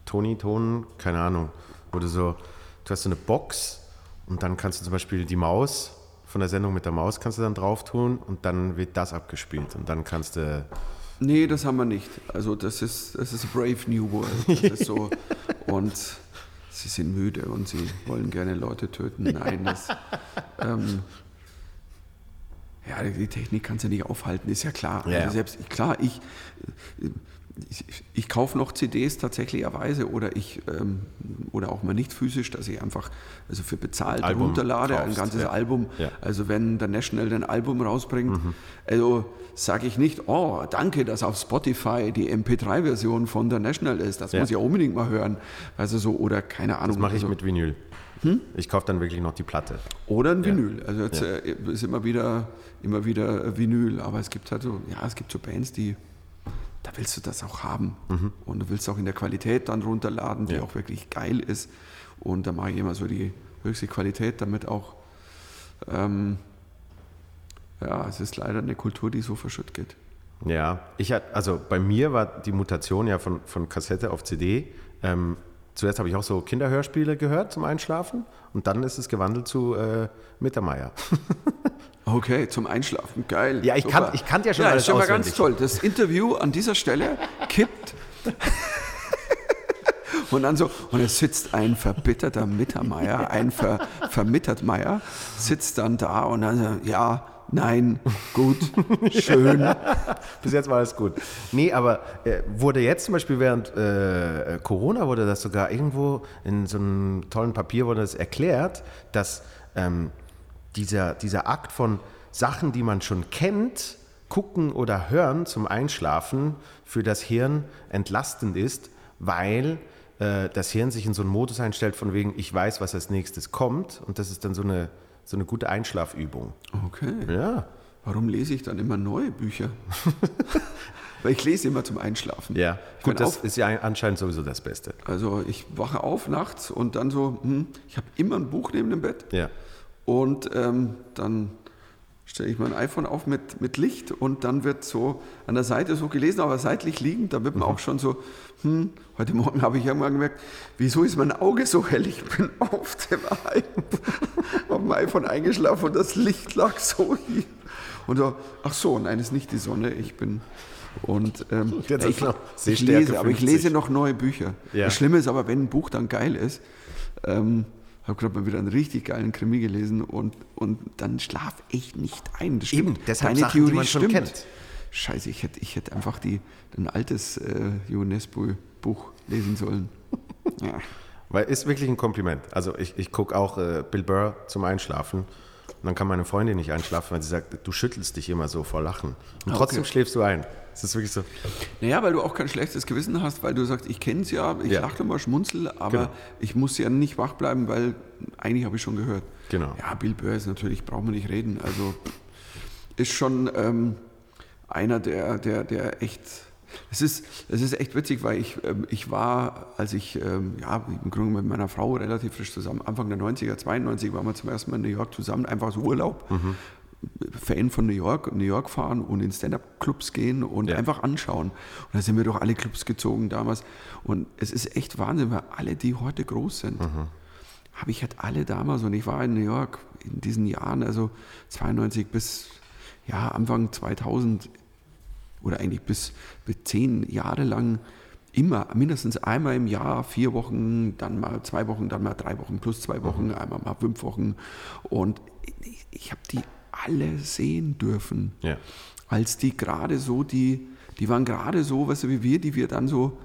Toni, Ton, keine Ahnung, du so, du hast so eine Box und dann kannst du zum Beispiel die Maus von der Sendung mit der Maus kannst du dann drauf tun und dann wird das abgespielt und dann kannst du, Nee, das haben wir nicht. Also das ist, das ist Brave New World. Das ist so. Und sie sind müde und sie wollen gerne Leute töten. Nein, das. Ähm, ja, die Technik kannst du nicht aufhalten, ist ja klar. Ja, ja. Also selbst, klar, ich, ich, ich kaufe noch CDs tatsächlicherweise oder ich ähm, oder auch mal nicht physisch, dass ich einfach also für bezahlt Album runterlade, ein kaufst, ganzes ja. Album. Ja. Also wenn der National ein Album rausbringt, Mhm. also sage ich nicht, oh, danke, dass auf Spotify die MP3-Version von der National ist. Das Ja. muss ich unbedingt mal hören. Also so, oder keine Ahnung. das mache ich also, mit Vinyl. Ich kaufe dann wirklich noch die Platte. Oder ein Vinyl. Also jetzt äh, ist immer wieder, immer wieder äh, Vinyl. Aber es gibt halt so, ja, es gibt so Bands, die, da willst du das auch haben. Und du willst auch in der Qualität dann runterladen, die Ja. auch wirklich geil ist. Und da mache ich immer so die höchste Qualität, damit auch, ähm, ja, es ist leider eine Kultur, die so verschütt geht. Ja, ich hatte, also bei mir war die Mutation ja von, von Kassette auf CD. Ähm, zuerst habe ich auch so Kinderhörspiele gehört zum Einschlafen und dann ist es gewandelt zu äh, Mittermeier. Okay, zum Einschlafen, geil. Ja, ich kann- ich kannte ja schon ja, alles ist schon mal ganz toll. Das Interview an dieser Stelle kippt. Und dann so, und es sitzt ein verbitterter Mittermeier, ein Ver, Vermittertmeier, sitzt dann da und dann so, ja, nein, gut, schön. Bis jetzt war alles gut. Nee, aber äh, wurde jetzt zum Beispiel während äh, Corona, wurde das sogar irgendwo in so einem tollen Papier wurde das erklärt, dass ähm, dieser, dieser Akt von Sachen, die man schon kennt, gucken oder hören zum Einschlafen für das Hirn entlastend ist, weil äh, das Hirn sich in so einen Modus einstellt von wegen, ich weiß, was als nächstes kommt und das ist dann so eine, so eine gute Einschlafübung. Okay. Ja. Warum lese ich dann immer neue Bücher? Weil ich lese immer zum Einschlafen. Ja, Ich gut, das auf- ist ja anscheinend sowieso das Beste. Also ich wache auf nachts und dann so, hm, ich habe immer ein Buch neben dem Bett. Ja. Und ähm, dann stelle ich mein iPhone auf mit, mit Licht und dann wird so an der Seite so gelesen, aber seitlich liegend, da wird man auch schon so, hm, heute Morgen habe ich irgendwann gemerkt, wieso ist mein Auge so hell? Ich bin auf dem, I auf dem iPhone eingeschlafen und das Licht lag so hier. Und so, ach so, nein, ist nicht die Sonne, ich bin... Und ähm, Jetzt ich, ich lese, aber ich 50. lese noch neue Bücher. Ja. Das Schlimme ist aber, wenn ein Buch dann geil ist, ähm, habe gerade mal wieder einen richtig geilen Krimi gelesen und, und dann schlaf ich nicht ein. Das Eben, stimmt. deshalb Deine Sachen, die Theorie man schon stimmt. kennt. Scheiße, ich hätte, ich hätte einfach die, ein altes äh, UNESCO-Buch lesen sollen. Ja. Weil ist wirklich ein Kompliment. Also ich, ich gucke auch äh, Bill Burr zum Einschlafen. Und dann kann meine Freundin nicht einschlafen, weil sie sagt, du schüttelst dich immer so vor Lachen. Und Ah, trotzdem okay. schläfst du ein. Es ist wirklich so. Naja, weil du auch kein schlechtes Gewissen hast, weil du sagst, ich kenne es ja, ich Ja. lache immer schmunzel, aber Genau. ich muss ja nicht wach bleiben, weil eigentlich habe ich schon gehört. Genau. Ja, Bill Burr ist natürlich, brauchen wir nicht reden. Also ist schon ähm, einer, der, der, der echt. Es ist, es ist echt witzig, weil ich, ähm, ich war, als ich, ähm, ja, im Grunde mit meiner Frau relativ frisch zusammen, Anfang der 90er, 92 waren wir zum ersten Mal in New York zusammen, einfach so Urlaub. Fan von New York, New York fahren und in Stand-Up-Clubs gehen und Ja. einfach anschauen. Und da sind wir durch alle Clubs gezogen damals. Und es ist echt Wahnsinn, weil alle, die heute groß sind, habe ich halt alle damals, und ich war in New York in diesen Jahren, also 92 bis ja, Anfang 2000 oder eigentlich bis, bis zehn Jahre lang immer mindestens einmal im Jahr, vier Wochen, dann mal zwei Wochen, dann mal drei Wochen, plus zwei Wochen, mhm. einmal mal fünf Wochen. Und ich, ich habe die alle sehen dürfen. Ja. Als die gerade so, die, die waren gerade so, was wie wir, die wir dann so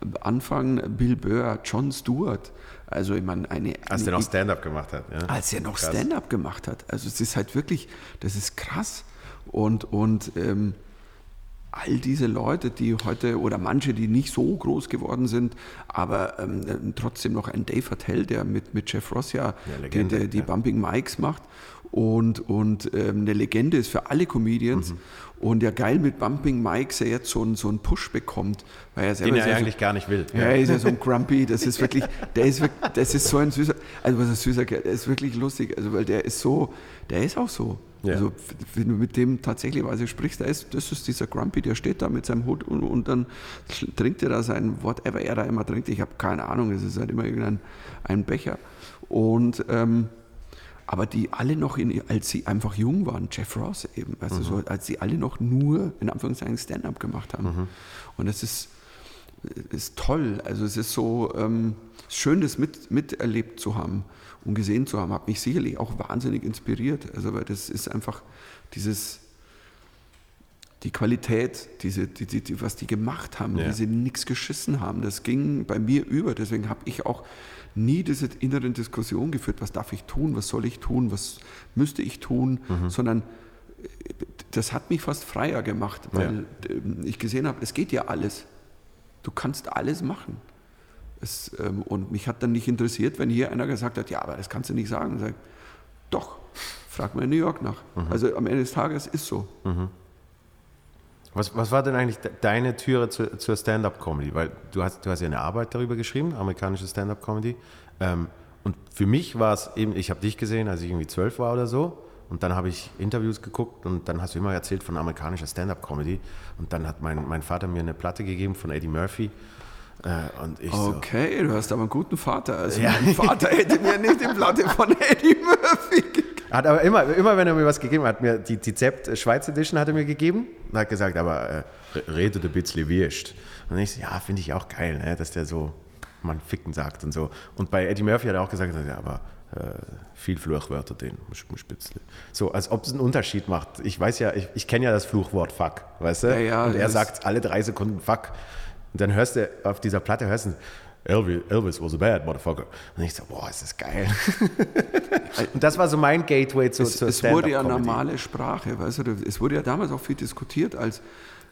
äh, anfangen, Bill Burr, John Stewart. Also ich meine, eine, Als der noch Stand-up gemacht hat. Ja? Als er noch Stand-up gemacht hat. Also es ist halt wirklich, das ist krass. Und, und ähm, all diese Leute, die heute oder manche, die nicht so groß geworden sind, aber ähm, trotzdem noch ein Dave Attell, der mit, mit Jeff Ross ja, ja Legende, die, die ja. Bumping Mikes macht und, und ähm, eine Legende ist für alle Comedians. Mhm. Und ja geil mit Bumping Mikes er jetzt so, einen, so einen Push bekommt. Weil er selber Den er eigentlich gar nicht will. Ja, er ist ja so ein Grumpy, das ist wirklich, der ist wirklich, das ist so ein süßer, also was ein süßer Kerl, der ist wirklich lustig, also weil der ist so, der ist auch so. Ja. Also wenn du mit dem tatsächlich sprichst, da ist, das ist dieser Grumpy, der steht da mit seinem Hut und, und dann trinkt er da sein whatever er da immer trinkt. Ich habe keine Ahnung, es ist halt immer irgendein ein Becher. Und ähm, aber die alle noch, in, als sie einfach jung waren, Jeff Ross eben, also mhm. so, als sie alle noch nur in Anführungszeichen Stand-up gemacht haben. Mhm. Und das ist, ist toll. Also es ist so ähm, schön, das mit, miterlebt zu haben und gesehen zu haben, hat mich sicherlich auch wahnsinnig inspiriert. Also weil das ist einfach dieses die Qualität, diese, die, die, die, was die gemacht haben, ja. wie sie nichts geschissen haben, das ging bei mir über. Deswegen habe ich auch nie diese inneren Diskussion geführt, was darf ich tun, was soll ich tun, was müsste ich tun, mhm. sondern äh, das hat mich fast freier gemacht, weil ja. Ähm, ich gesehen habe, es geht ja alles. Du kannst alles machen. Es, ähm, und mich hat dann nicht interessiert, wenn hier einer gesagt hat, ja, aber das kannst du nicht sagen. Sag, Doch, frag mal in New York nach. Mhm. Also am Ende des Tages ist so. Mhm. Was, was war denn eigentlich deine Türe zu, zur Stand-up-Comedy? Weil du hast, du hast ja eine Arbeit darüber geschrieben, amerikanische Stand-up-Comedy. Ähm, und für mich war es eben, ich habe dich gesehen, als ich irgendwie zwölf war oder so. Und dann habe ich Interviews geguckt und dann hast du immer erzählt von amerikanischer Stand-up-Comedy. Und dann hat mein, mein Vater mir eine Platte gegeben von Eddie Murphy. Äh, und ich okay, so, du hast aber einen guten Vater. Also ja. mein Vater hätte mir nicht die Platte von Eddie Murphy gegeben. Hat aber immer, immer wenn er mir was gegeben hat, mir die, die Zept Schweiz Edition hat er mir gegeben und hat gesagt, aber äh, redet ein bisschen wirst. Und ich so, ja, finde ich auch geil, ne, dass der so man Ficken sagt und so. Und bei Eddie Murphy hat er auch gesagt, ja, aber äh, viel Fluchwörter den Spitzle. So, als ob es einen Unterschied macht. Ich weiß ja, ich, ich kenne ja das Fluchwort Fuck, weißt du? Ja, ja, und er sagt alle drei Sekunden Fuck. Und dann hörst du auf dieser Platte, hörst du, Elvis, Elvis was a bad motherfucker. Und ich so, boah, ist das geil. und das war so mein Gateway zu, es, zur Es wurde ja normale Sprache, weißt du, es wurde ja damals auch viel diskutiert, als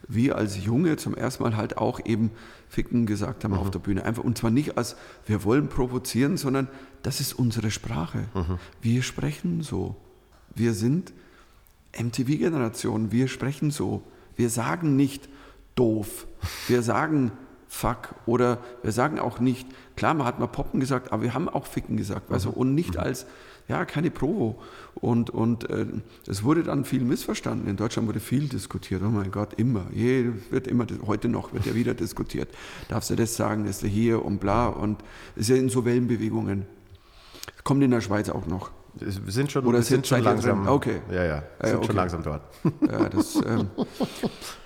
wir als Junge zum ersten Mal halt auch eben Ficken gesagt haben mhm. auf der Bühne. Einfach, und zwar nicht als, wir wollen provozieren, sondern das ist unsere Sprache. Mhm. Wir sprechen so. Wir sind MTV-Generation, wir sprechen so. Wir sagen nicht doof. Wir sagen fuck. Oder wir sagen auch nicht, klar, man hat mal Poppen gesagt, aber wir haben auch Ficken gesagt. Also, und nicht mhm. als, ja, keine Provo. Und, und äh, es wurde dann viel missverstanden. In Deutschland wurde viel diskutiert. Oh mein Gott, immer. Je, wird immer, heute noch wird ja wieder diskutiert. Darfst du das sagen, ist er hier und bla. Und es ist ja in so Wellenbewegungen. Kommt in der Schweiz auch noch. Wir sind schon, Oder sind, schon langsam. Drin? Okay. Ja, ja. Wir sind okay. schon langsam dort. Ja, das, ähm,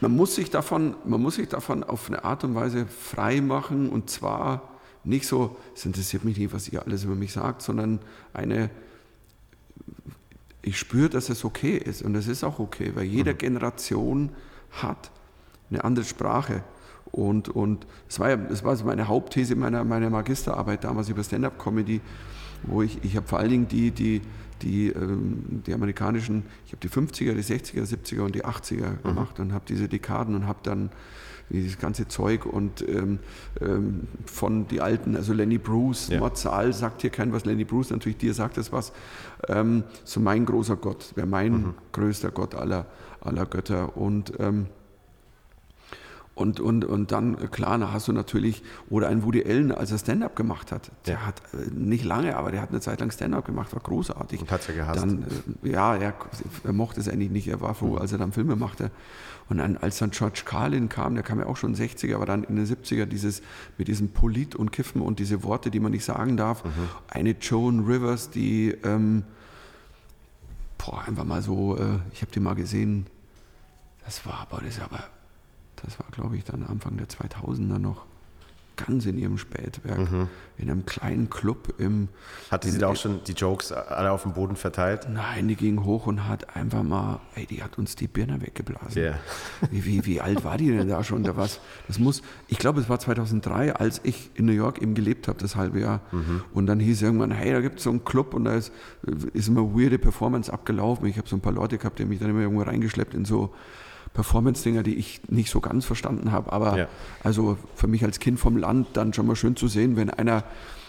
man, muss sich davon, man muss sich davon auf eine Art und Weise frei machen und zwar nicht so, es interessiert mich nicht, was ihr alles über mich sagt, sondern eine, ich spüre, dass es okay ist und es ist auch okay, weil jede mhm. Generation hat eine andere Sprache. Und, und das war ja das war meine Hauptthese meiner, meiner Magisterarbeit damals über Stand-up-Comedy wo ich, ich habe vor allen Dingen die, die, die, ähm, die amerikanischen, ich habe die 50er, die 60er, 70er und die 80er mhm. gemacht und habe diese Dekaden und habe dann dieses ganze Zeug und ähm, ähm, von die Alten, also Lenny Bruce, ja. Mozart sagt hier kein was, Lenny Bruce, natürlich dir sagt das was, ähm, so mein großer Gott, wäre mein mhm. größter Gott aller, aller Götter und ähm, Und, und, und dann, klar, da hast du natürlich, oder ein Woody Allen, als er Stand-up gemacht hat. Der hat äh, nicht lange, aber der hat eine Zeit lang Stand-up gemacht, war großartig. Und hat ja gehasst. Dann, äh, ja, er, er, mochte es eigentlich nicht, er war froh, mhm. als er dann Filme machte. Und dann, als dann George Carlin kam, der kam ja auch schon 60er, aber dann in den 70er dieses, mit diesem Polit und Kiffen und diese Worte, die man nicht sagen darf. Mhm. Eine Joan Rivers, die, ähm, boah, einfach mal so, äh, ich habe die mal gesehen, das war aber, das aber das war, glaube ich, dann Anfang der 2000er noch ganz in ihrem Spätwerk, mhm. in einem kleinen Club im. Hatte sie da auch schon die Jokes alle auf dem Boden verteilt? Nein, die ging hoch und hat einfach mal, ey, die hat uns die Birne weggeblasen. Yeah. Wie, wie, wie alt war die denn da schon? Da was, das muss, ich glaube, es war 2003, als ich in New York eben gelebt habe, das halbe Jahr. Mhm. Und dann hieß irgendwann, hey, da gibt es so einen Club und da ist, ist immer weirde Performance abgelaufen. Ich habe so ein paar Leute gehabt, die mich dann immer irgendwo reingeschleppt in so Performance-Dinger, die ich nicht so ganz verstanden habe. Aber ja. also für mich als Kind vom Land dann schon mal schön zu sehen, wenn einer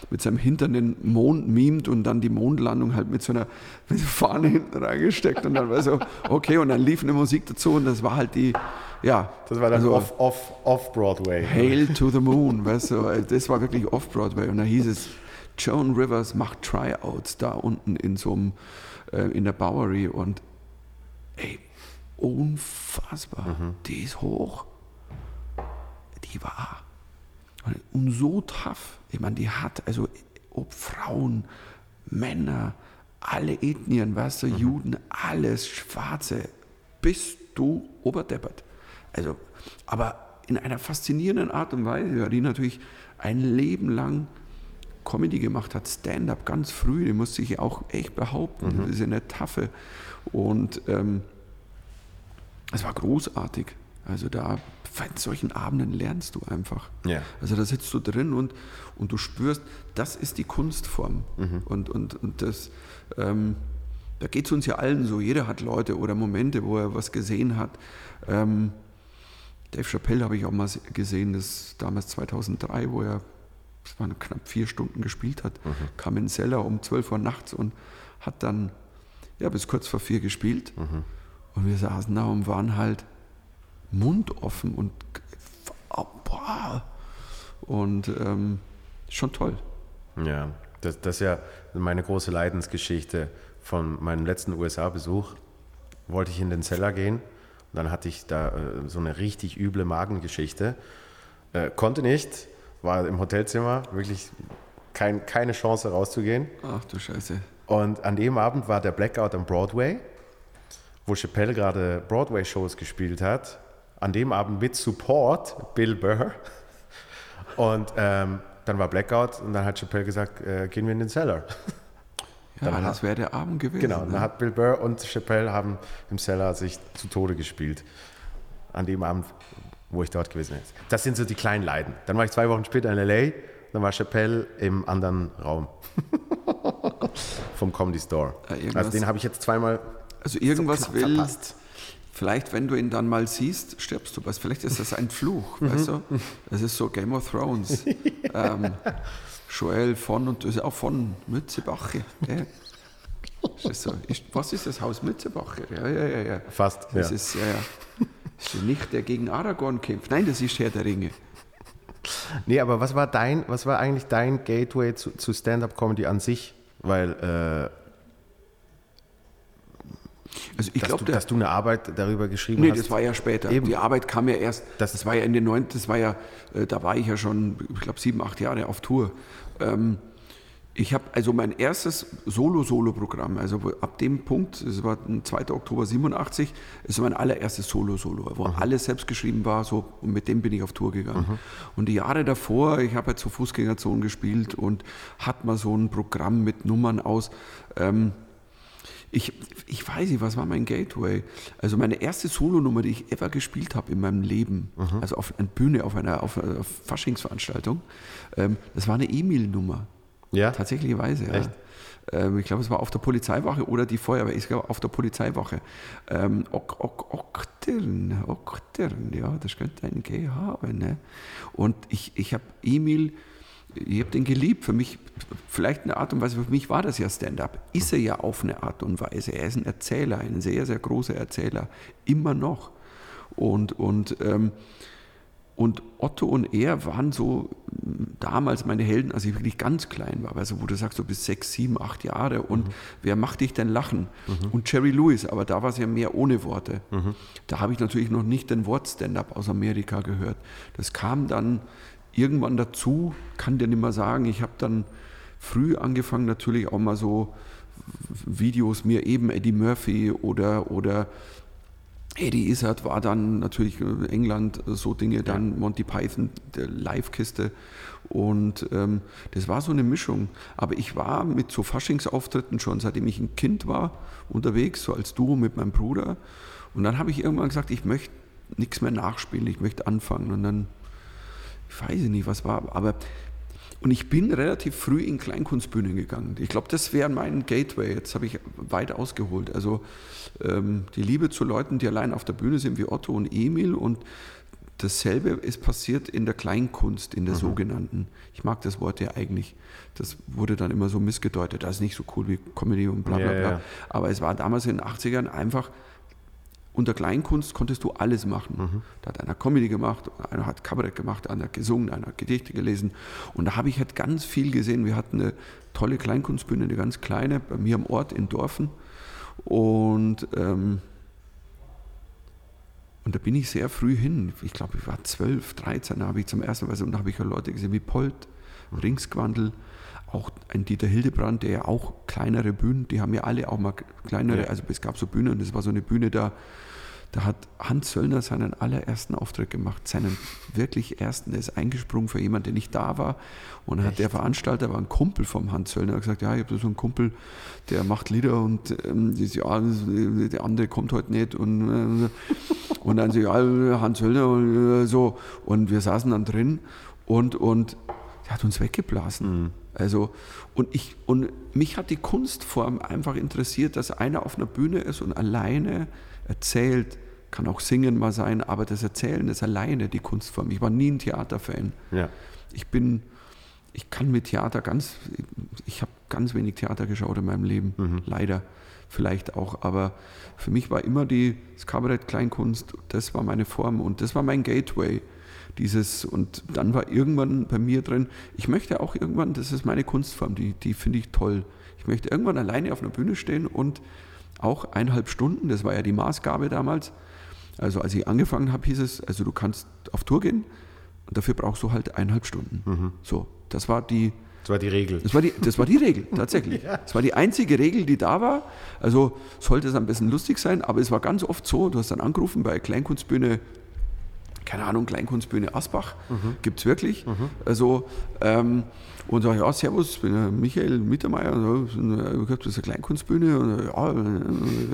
mit seinem Hintern den Mond mimt und dann die Mondlandung halt mit so einer Fahne hinten reingesteckt und dann war so, okay, und dann lief eine Musik dazu und das war halt die, ja. Das war dann also, off, off, off Broadway. Hail to the Moon, weißt du, das war wirklich off Broadway und da hieß es, Joan Rivers macht Tryouts da unten in so einem, äh, in der Bowery und ey, unfassbar. Mhm. Die ist hoch. Die war. Und so tough. Ich meine, die hat, also ob Frauen, Männer, alle Ethnien, weißt du, mhm. Juden, alles, Schwarze, bist du oberdeppert. Also, aber in einer faszinierenden Art und Weise, die natürlich ein Leben lang Comedy gemacht hat, Stand-up ganz früh, die musste sich auch echt behaupten. Mhm. Das ist eine Taffe. Und ähm, es war großartig. Also da, bei solchen Abenden lernst du einfach. Ja. Also da sitzt du drin und, und du spürst, das ist die Kunstform. Mhm. Und, und, und das, ähm, da geht es uns ja allen so. Jeder hat Leute oder Momente, wo er was gesehen hat. Ähm, Dave Chappelle habe ich auch mal gesehen, das damals 2003, wo er, das waren knapp vier Stunden gespielt hat, mhm. kam in den Seller um 12 Uhr nachts und hat dann ja, bis kurz vor vier gespielt. Mhm. Und wir saßen da und waren halt mundoffen und boah, und ähm, schon toll. Ja, das, das ist ja meine große Leidensgeschichte von meinem letzten USA-Besuch. Wollte ich in den Zeller gehen und dann hatte ich da äh, so eine richtig üble Magengeschichte. Äh, konnte nicht, war im Hotelzimmer, wirklich kein, keine Chance rauszugehen. Ach du Scheiße. Und an dem Abend war der Blackout am Broadway wo Chappelle gerade Broadway-Shows gespielt hat. An dem Abend mit Support Bill Burr. Und ähm, dann war Blackout und dann hat Chappelle gesagt, äh, gehen wir in den Cellar. Ja, dann das wäre der Abend gewesen. Genau, ne? dann hat Bill Burr und Chappelle haben im Cellar sich zu Tode gespielt. An dem Abend, wo ich dort gewesen bin. Das sind so die kleinen Leiden. Dann war ich zwei Wochen später in L.A., dann war Chappelle im anderen Raum. Vom Comedy Store. Ja, also den habe ich jetzt zweimal also irgendwas so will, verpasst. vielleicht wenn du ihn dann mal siehst, stirbst du was. Vielleicht ist das ein Fluch, mhm. weißt du? Das ist so Game of Thrones. ähm, Joel von und das ist auch von Mützebache. Ja. Ist so. was ist das Haus Mützebache? Ja, ja, ja, ja. Fast. Das ja. ist ja, ja. Ist nicht der gegen Aragorn kämpft. Nein, das ist Herr der Ringe. Nee, aber was war dein, was war eigentlich dein Gateway zu, zu Stand-up-Comedy an sich? Weil äh, also ich glaube, dass du eine Arbeit darüber geschrieben nee, hast. Nee, das war ja später. Eben. Die Arbeit kam ja erst, das, das war ja in den 90 das war ja, äh, da war ich ja schon, ich glaube, sieben, acht Jahre auf Tour. Ähm, ich habe also mein erstes Solo-Solo-Programm, also ab dem Punkt, es war 2. Oktober 87, ist mein allererstes Solo-Solo, wo mhm. alles selbst geschrieben war, so, und mit dem bin ich auf Tour gegangen. Mhm. Und die Jahre davor, ich habe halt so Fußgängerzone gespielt und hatte mal so ein Programm mit Nummern aus. Ähm, ich, ich weiß nicht, was war mein Gateway? Also meine erste Solonummer, die ich ever gespielt habe in meinem Leben, mhm. also auf einer Bühne, auf einer, auf einer Faschingsveranstaltung, ähm, das war eine Emil-Nummer. Ja? Tatsächlicherweise, ja. Ähm, ich glaube, es war auf der Polizeiwache oder die Feuerwehr. Ich glaube, auf der Polizeiwache. Ähm, ok, ok, Oktern, Oktern, ja, das könnte ein G haben. Ne? Und ich, ich habe Emil ich habe den geliebt. Für mich, vielleicht eine Art und Weise, für mich war das ja Stand-up. Ist er ja auf eine Art und Weise. Er ist ein Erzähler, ein sehr, sehr großer Erzähler. Immer noch. Und, und ähm, Und Otto und er waren so damals meine Helden, als ich wirklich ganz klein war, also wo du sagst, du bist sechs, sieben, acht Jahre und mhm. wer macht dich denn lachen? Mhm. Und Jerry Lewis, aber da war es ja mehr ohne Worte. Mhm. Da habe ich natürlich noch nicht den Wort-Stand-up aus Amerika gehört. Das kam dann irgendwann dazu, kann dir nicht mehr sagen. Ich habe dann früh angefangen, natürlich auch mal so Videos mir eben Eddie Murphy oder, oder Eddie Izzard war dann natürlich äh, England, äh, so Dinge, dann Monty Python, der Live-Kiste. Und ähm, das war so eine Mischung. Aber ich war mit so Faschingsauftritten schon, seitdem ich ein Kind war, unterwegs, so als Duo mit meinem Bruder. Und dann habe ich irgendwann gesagt, ich möchte nichts mehr nachspielen, ich möchte anfangen. Und dann, ich weiß nicht, was war, aber und ich bin relativ früh in Kleinkunstbühnen gegangen. Ich glaube, das wäre mein Gateway. Jetzt habe ich weit ausgeholt. Also ähm, die Liebe zu Leuten, die allein auf der Bühne sind, wie Otto und Emil. Und dasselbe ist passiert in der Kleinkunst, in der mhm. sogenannten. Ich mag das Wort ja eigentlich. Das wurde dann immer so missgedeutet. Das ist nicht so cool wie Comedy und bla bla bla. Ja, ja. Aber es war damals in den 80ern einfach unter Kleinkunst konntest du alles machen. Mhm. Da hat einer Comedy gemacht, einer hat Kabarett gemacht, einer hat gesungen, einer hat Gedichte gelesen. Und da habe ich halt ganz viel gesehen. Wir hatten eine tolle Kleinkunstbühne, eine ganz kleine, bei mir am Ort in Dorfen. Und, ähm, und da bin ich sehr früh hin. Ich glaube, ich war 12, 13, da habe ich zum ersten Mal, und da habe ich ja Leute gesehen wie Polt, Ringsquandel, auch ein Dieter Hildebrand, der ja auch kleinere Bühnen, die haben ja alle auch mal kleinere, ja. also es gab so Bühnen, das war so eine Bühne da, da hat Hans Söllner seinen allerersten Auftritt gemacht, seinen wirklich ersten. Der ist eingesprungen für jemanden, der nicht da war. Und dann hat der Veranstalter, war ein Kumpel vom Hans Söllner, gesagt, ja, ich habe so einen Kumpel, der macht Lieder und ähm, ja, der andere kommt heute nicht. Und, äh, und dann so, ja, Hans Söllner und äh, so. Und wir saßen dann drin und, und der hat uns weggeblasen. Mhm. Also, und, ich, und mich hat die Kunstform einfach interessiert, dass einer auf einer Bühne ist und alleine erzählt, kann auch Singen mal sein, aber das Erzählen ist alleine die Kunstform. Ich war nie ein Theaterfan. Ja. Ich bin, ich kann mit Theater ganz, ich habe ganz wenig Theater geschaut in meinem Leben, mhm. leider vielleicht auch, aber für mich war immer die das Kabarett Kleinkunst, das war meine Form und das war mein Gateway. Dieses, und dann war irgendwann bei mir drin, ich möchte auch irgendwann, das ist meine Kunstform, die, die finde ich toll. Ich möchte irgendwann alleine auf einer Bühne stehen und auch eineinhalb Stunden, das war ja die Maßgabe damals. Also als ich angefangen habe, hieß es, also du kannst auf Tour gehen und dafür brauchst du halt eineinhalb Stunden. Mhm. So, das war die. Das war die Regel. Das war die, das war die Regel, tatsächlich. ja. Das war die einzige Regel, die da war. Also sollte es ein bisschen lustig sein, aber es war ganz oft so, du hast dann angerufen bei Kleinkunstbühne keine Ahnung, Kleinkunstbühne Asbach, mhm. gibt es wirklich. Mhm. Also, ähm, und sage, ja, servus, ich bin der Michael Mittermeier, ich habe das eine Kleinkunstbühne. Und, ja,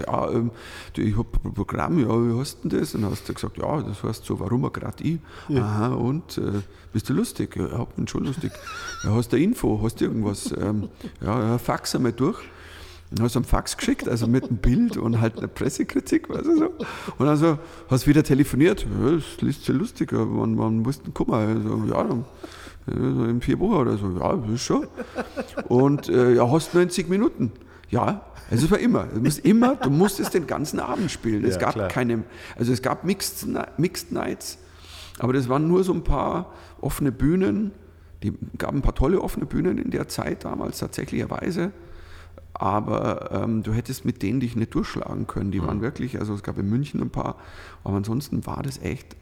ja ähm, ich habe ein Programm, ja, wie hast du denn das? Und dann hast du gesagt, ja, das heißt so, warum gerade ich? Ja. Aha, und äh, bist du lustig? Ja, ich bin schon lustig. Ja, hast du Info, hast du irgendwas? Ähm, ja, fax einmal durch. Dann hast du einen Fax geschickt, also mit einem Bild und halt eine Pressekritik, weißt du so. Und dann so, hast du wieder telefoniert, ja, das liest sich lustig, man, man muss kommen. Also, ja, dann, in vier Wochen oder so, ja, das ist schon. Und äh, ja, hast 90 Minuten. Ja, also es war immer. Du musst immer, du musstest den ganzen Abend spielen. Es ja, gab klar. keine, also es gab Mixed, Mixed Nights, aber das waren nur so ein paar offene Bühnen. Die gab ein paar tolle offene Bühnen in der Zeit damals tatsächlicherweise aber ähm, du hättest mit denen dich nicht durchschlagen können. Die mhm. waren wirklich, also es gab in München ein paar, aber ansonsten war das echt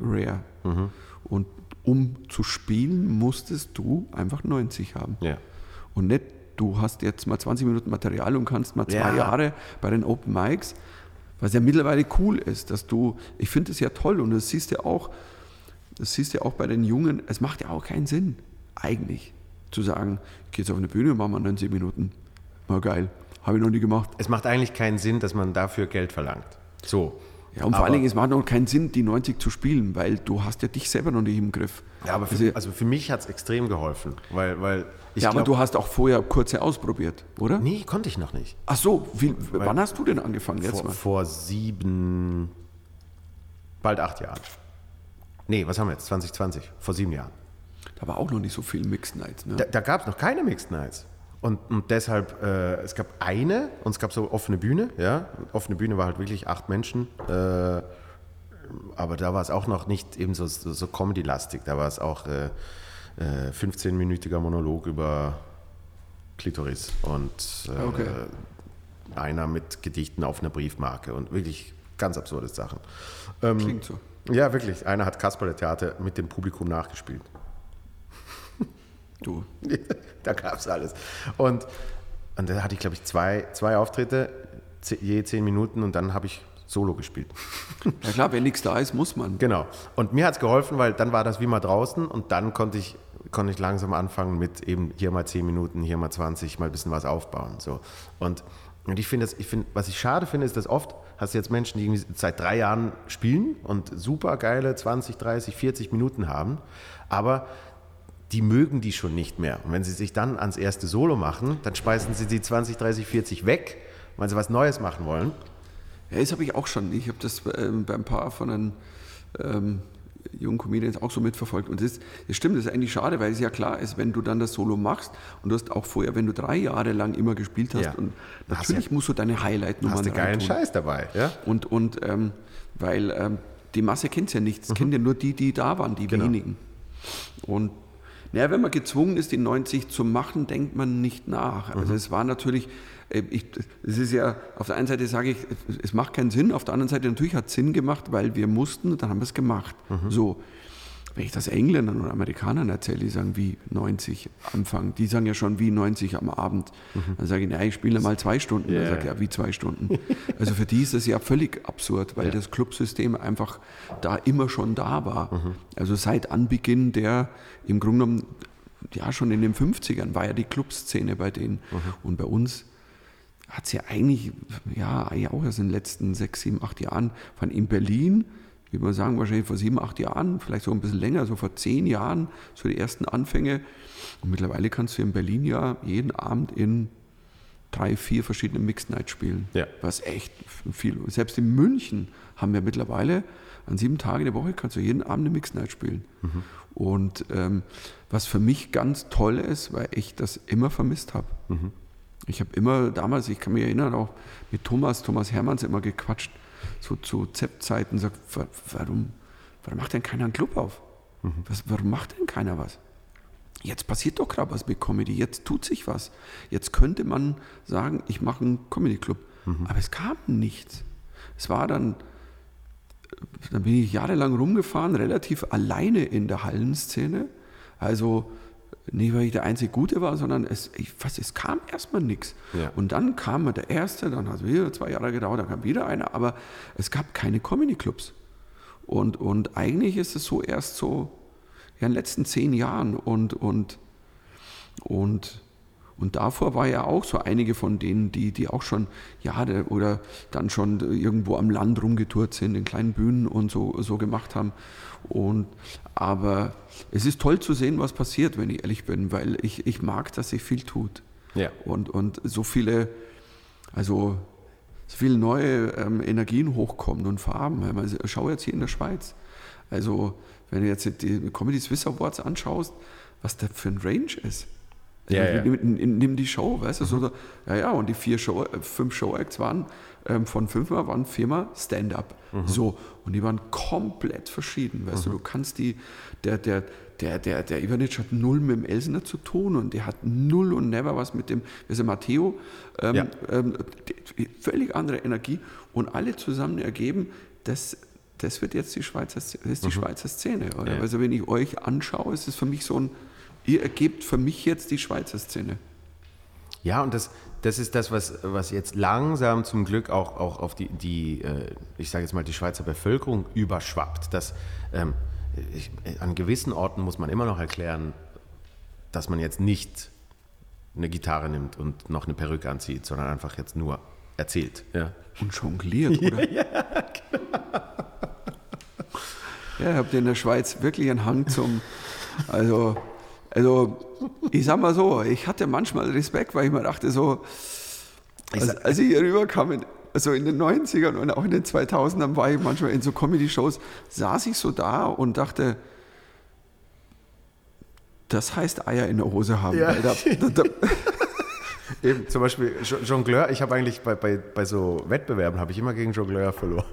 rare. Mhm. Und um zu spielen, musstest du einfach 90 haben. Ja. Und nicht, du hast jetzt mal 20 Minuten Material und kannst mal zwei ja. Jahre bei den Open Mics, was ja mittlerweile cool ist, dass du, ich finde es ja toll und das siehst du auch, das siehst du auch bei den Jungen, es macht ja auch keinen Sinn, eigentlich, zu sagen, ich gehe jetzt auf eine Bühne und mache mal 90 Minuten. War geil. Habe ich noch nie gemacht. Es macht eigentlich keinen Sinn, dass man dafür Geld verlangt. So. Ja, und vor allen Dingen, es macht noch keinen Sinn, die 90 zu spielen, weil du hast ja dich selber noch nicht im Griff. Ja, aber für, also, also für mich hat es extrem geholfen, weil, weil ich Ja, aber glaub, du hast auch vorher kurze ausprobiert, oder? Nee, konnte ich noch nicht. Ach so, wie, wann hast du denn angefangen jetzt vor, mal? Vor sieben, bald acht Jahren. Nee, was haben wir jetzt? 2020, vor sieben Jahren. Da war auch noch nicht so viel Mixed Nights, ne? Da, da gab es noch keine Mixed Nights. Und, und deshalb, äh, es gab eine und es gab so offene Bühne, ja. Offene Bühne war halt wirklich acht Menschen. Äh, aber da war es auch noch nicht eben so, so, so Comedy-lastig. Da war es auch äh, äh, 15-minütiger Monolog über Klitoris und äh, Okay. einer mit Gedichten auf einer Briefmarke und wirklich ganz absurde Sachen. Ähm, Klingt so. Ja, wirklich. Einer hat Kasperle Theater mit dem Publikum nachgespielt. Du. da gab es alles. Und, und da hatte ich, glaube ich, zwei, zwei Auftritte, je zehn Minuten und dann habe ich Solo gespielt. Ja klar, wenn nichts da ist, muss man. Genau. Und mir hat es geholfen, weil dann war das wie mal draußen und dann konnte ich, konnte ich langsam anfangen mit eben hier mal 10 Minuten, hier mal 20, mal ein bisschen was aufbauen. So. Und, und ich finde, finde, was ich schade finde, ist, dass oft hast du jetzt Menschen, die irgendwie seit drei Jahren spielen und super geile 20, 30, 40 Minuten haben, aber die mögen die schon nicht mehr. Und wenn sie sich dann ans erste Solo machen, dann speisen sie die 20, 30, 40 weg, weil sie was Neues machen wollen. Ja, das habe ich auch schon. Ich habe das ähm, bei ein paar von den ähm, jungen Comedians auch so mitverfolgt. Und das, das stimmt, das ist eigentlich schade, weil es ja klar ist, wenn du dann das Solo machst und du hast auch vorher, wenn du drei Jahre lang immer gespielt hast Ja. und natürlich ja- musst du deine Highlight-Nummern Hast du geilen reintun. Scheiß dabei, ja? Und, und ähm, weil ähm, die Masse kennt ja nichts, kennt ja nur die, die da waren, die Mhm. Genau. wenigen. Und naja, wenn man gezwungen ist, die 90 zu machen, denkt man nicht nach. Also Mhm. es war natürlich, äh, ich, es ist ja, auf der einen Seite sage ich, es- es macht keinen Sinn, auf der anderen Seite natürlich hat es Sinn gemacht, weil wir mussten und dann haben wir es gemacht. Mhm. So. Wenn ich das Engländern oder Amerikanern erzähle, die sagen wie 90 Anfang, die sagen ja schon wie 90 am Abend. Dann sage ich, naja, ich spiele mal zwei Stunden. Dann Ja, sage ich, ja. ja, wie zwei Stunden. Also für die ist das ja völlig absurd, weil das Clubsystem einfach da immer schon da war. Also seit Anbeginn der im Grunde genommen, ja schon in den 50ern war ja die Clubszene bei denen. Und bei uns hat es ja eigentlich, ja, eigentlich auch erst in den letzten sechs, sieben, acht Jahren, von in Berlin, wie man sagen, wahrscheinlich vor sieben, acht Jahren, vielleicht so ein bisschen länger, so vor zehn Jahren, so die ersten Anfänge. Und mittlerweile kannst du in Berlin ja jeden Abend in drei, vier verschiedene Mixed Nights spielen. Ja. Was echt viel. Selbst in München haben wir mittlerweile an sieben Tagen der Woche kannst du jeden Abend eine Mixed Night spielen. Und ähm, was für mich ganz toll ist, weil ich das immer vermisst habe. Ich habe immer damals, ich kann mich erinnern, auch mit Thomas, Thomas Hermanns immer gequatscht, so zu ZEP-Zeiten, sagt, "Wa- warum, warum macht denn keiner einen Club auf? Was, warum macht denn keiner was? Jetzt passiert doch gerade was mit Comedy, jetzt tut sich was. Jetzt könnte man sagen, ich mache einen Comedy-Club. Aber es kam nichts. Es war dann, dann bin ich jahrelang rumgefahren, relativ alleine in der Hallenszene. Also nicht, weil ich der einzige Gute war, sondern es, ich, was, es kam erstmal nichts. Ja. Und dann kam der Erste, dann hat es wieder zwei Jahre gedauert, dann kam wieder einer, aber es gab keine Comedy-Clubs. Und, und eigentlich ist es so erst so ja, in den letzten zehn Jahren und, und, und, und davor war ja auch so einige von denen, die, die auch schon Jahre oder dann schon irgendwo am Land rumgetourt sind, in kleinen Bühnen und so, so gemacht haben. Und, aber es ist toll zu sehen, was passiert, wenn ich ehrlich bin, weil ich, ich mag, dass sich viel tut. Ja. Und, und so viele, also so viele neue ähm, Energien hochkommen und Farben. Meine, Schau jetzt hier in der Schweiz. Also, wenn du jetzt die Comedy Swiss Awards anschaust, was da für ein Range ist. Ja, ja. Nimm, die Show, weißt du, so, ja, ja, und die vier Show, äh, fünf Show-Acts waren, ähm, von fünfmal waren viermal Stand-up. So, und die waren komplett verschieden, weißt du, du kannst die, der, der, der, der, der Ivanic hat null mit dem Elsner zu tun und der hat null und never was mit dem, also Matteo, ähm, Ja. ähm, völlig andere Energie und alle zusammen ergeben, das, das wird jetzt die Schweizer, das ist die Schweizer Szene. Oder? Ja. Also wenn ich euch anschaue, ist es für mich so ein, ihr ergebt für mich jetzt die Schweizer Szene. Ja, und das, das ist das, was, was jetzt langsam zum Glück auch, auch auf die, die äh, ich sage jetzt mal, die Schweizer Bevölkerung überschwappt. Dass, ähm, ich, an gewissen Orten muss man immer noch erklären, dass man jetzt nicht eine Gitarre nimmt und noch eine Perücke anzieht, sondern einfach jetzt nur erzählt. Ja. Und jongliert, oder? Ja, Ja, ihr habt in der Schweiz wirklich einen Hang zum. Also, also ich sag mal so, ich hatte manchmal Respekt, weil ich mir dachte, so, als, als ich hier rüberkam, also in den 90ern und auch in den 2000ern war ich manchmal in so Comedy-Shows, saß ich so da und dachte, das heißt Eier in der Hose haben. Ja. Da, da, da, Eben, zum Beispiel Jo- Jongleur, ich habe eigentlich bei, bei, bei so Wettbewerben habe ich immer gegen Jongleur verloren.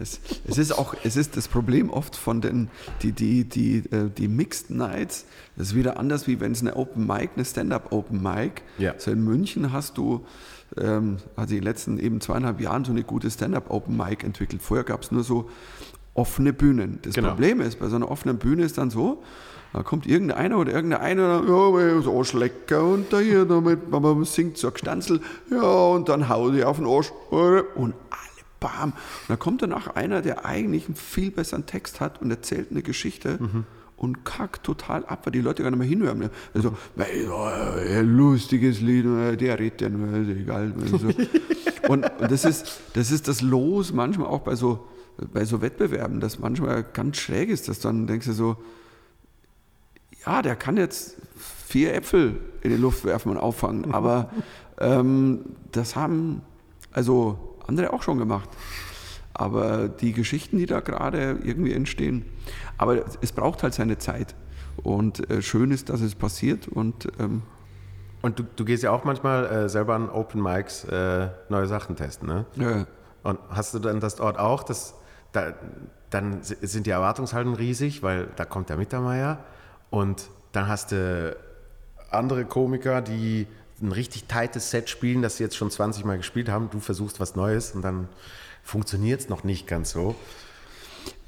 Es, es, ist auch, es ist das Problem oft von den, die, die, die, äh, die Mixed Nights, das ist wieder anders, wie wenn es eine Open Mic, eine Stand-Up Open Mic. Ja. So in München hast du, ähm, also in den letzten eben zweieinhalb Jahren so eine gute Stand-Up Open Mic entwickelt. Vorher gab es nur so offene Bühnen. Das Genau. Problem ist, bei so einer offenen Bühne ist dann so, da kommt irgendeiner oder irgendeiner, ja, so Arschlecker und da hier, damit, man singt so ein Gstanzel, ja, und dann haut die auf den Arsch und bam. Und dann kommt danach einer, der eigentlich einen viel besseren Text hat und erzählt eine Geschichte und kackt total ab, weil die Leute gar nicht mehr hinhören. Also, "Mei, ja, ein lustiges Lied, äh, der redet ja nur, ist egal. So. Und, und das, ist, das ist das Los manchmal auch bei so, bei so Wettbewerben, das manchmal ganz schräg ist, dass dann denkst du so, ja, der kann jetzt vier Äpfel in die Luft werfen und auffangen, aber ähm, das haben also andere auch schon gemacht. Aber die Geschichten, die da gerade irgendwie entstehen, aber es braucht halt seine Zeit. Und äh, schön ist, dass es passiert und ähm, Und du, du gehst ja auch manchmal äh, selber an Open Mics äh, neue Sachen testen, ne? ja, Und hast du dann das dort auch, dass da, dann si- sind die Erwartungshalten riesig, weil da kommt der Mittermeier und dann hast du andere Komiker, die ein richtig tightes Set spielen, das sie jetzt schon 20 Mal gespielt haben. Du versuchst was Neues und dann funktioniert es noch nicht ganz so.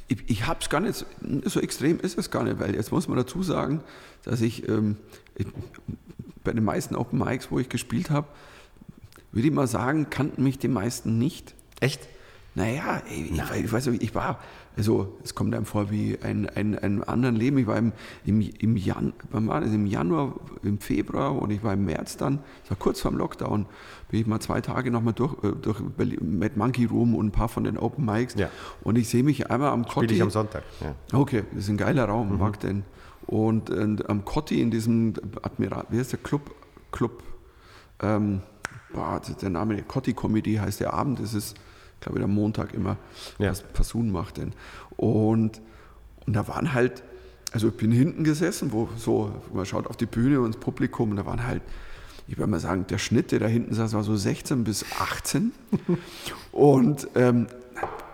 ich, ich habe es gar nicht, so extrem ist es gar nicht, weil jetzt muss man dazu sagen, dass ich, ähm, ich bei den meisten Open Mics, wo ich gespielt habe, würde ich mal sagen, kannten mich die meisten nicht. Echt? Naja, ey, ich, ich weiß nicht, ich war, also es kommt einem vor wie ein, ein, ein anderen Leben. Ich war im, im, im, Jan, das? im Januar, im Februar und ich war im März dann, das war kurz vorm Lockdown, bin ich mal zwei Tage nochmal durch, äh, durch Mad Monkey Room und ein paar von den Open Mics Ja. und ich sehe mich einmal am Kotti. ich am Sonntag. Ja. Okay, das ist ein geiler Raum, mag den. Und, und am Kotti in diesem Admiral, wie heißt der Club? Club, ähm, boah, der Name, Kotti Comedy heißt der Abend, das ist, glaube ich, der Montag immer, Ja. was Passun macht denn. Und, und da waren halt, also ich bin hinten gesessen, wo so, man schaut auf die Bühne und ins Publikum und da waren halt, ich würde mal sagen, der Schnitt, der da hinten saß, war so 16 bis 18. Und ähm,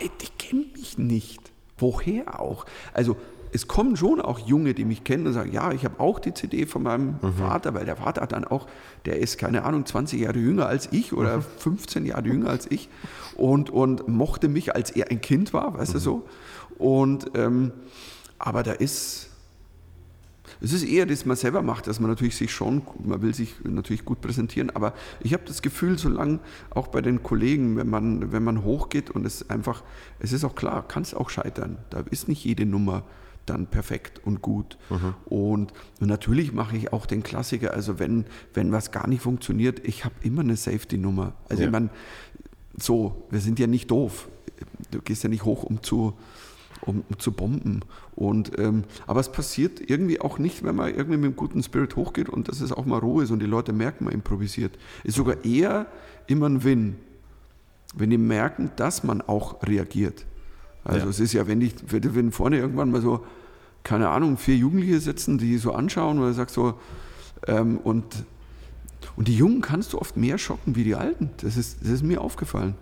die kennen mich nicht. Woher auch? Also es kommen schon auch Junge, die mich kennen und sagen, ja, ich habe auch die CD von meinem Vater, weil der Vater hat dann auch, der ist, keine Ahnung, 20 Jahre jünger als ich oder 15 Jahre jünger als ich und, und mochte mich, als er ein Kind war, weißt du so. Und, ähm, aber da ist, es ist eher, dass man selber macht, dass man natürlich sich schon, man will sich natürlich gut präsentieren, aber ich habe das Gefühl, solange auch bei den Kollegen, wenn man, wenn man hochgeht und es einfach, es ist auch klar, kann es auch scheitern. Da ist nicht jede Nummer dann perfekt und gut. Und, und natürlich mache ich auch den Klassiker, also wenn, wenn was gar nicht funktioniert, ich habe immer eine Safety-Nummer. Also Ja. ich meine, so, wir sind ja nicht doof. Du gehst ja nicht hoch, um zu, um, um zu bomben. Und, ähm, aber es passiert irgendwie auch nicht, wenn man irgendwie mit einem guten Spirit hochgeht und dass es auch mal Ruhe ist und die Leute merken, man improvisiert. Ist sogar eher immer ein Win, wenn die merken, dass man auch reagiert. Also Ja. es ist ja, wenn, ich, wenn wenn vorne irgendwann mal so, keine Ahnung, vier Jugendliche sitzen, die so anschauen oder sagst so, ähm, und, und die Jungen kannst du oft mehr schocken wie die Alten. Das ist, das ist mir aufgefallen.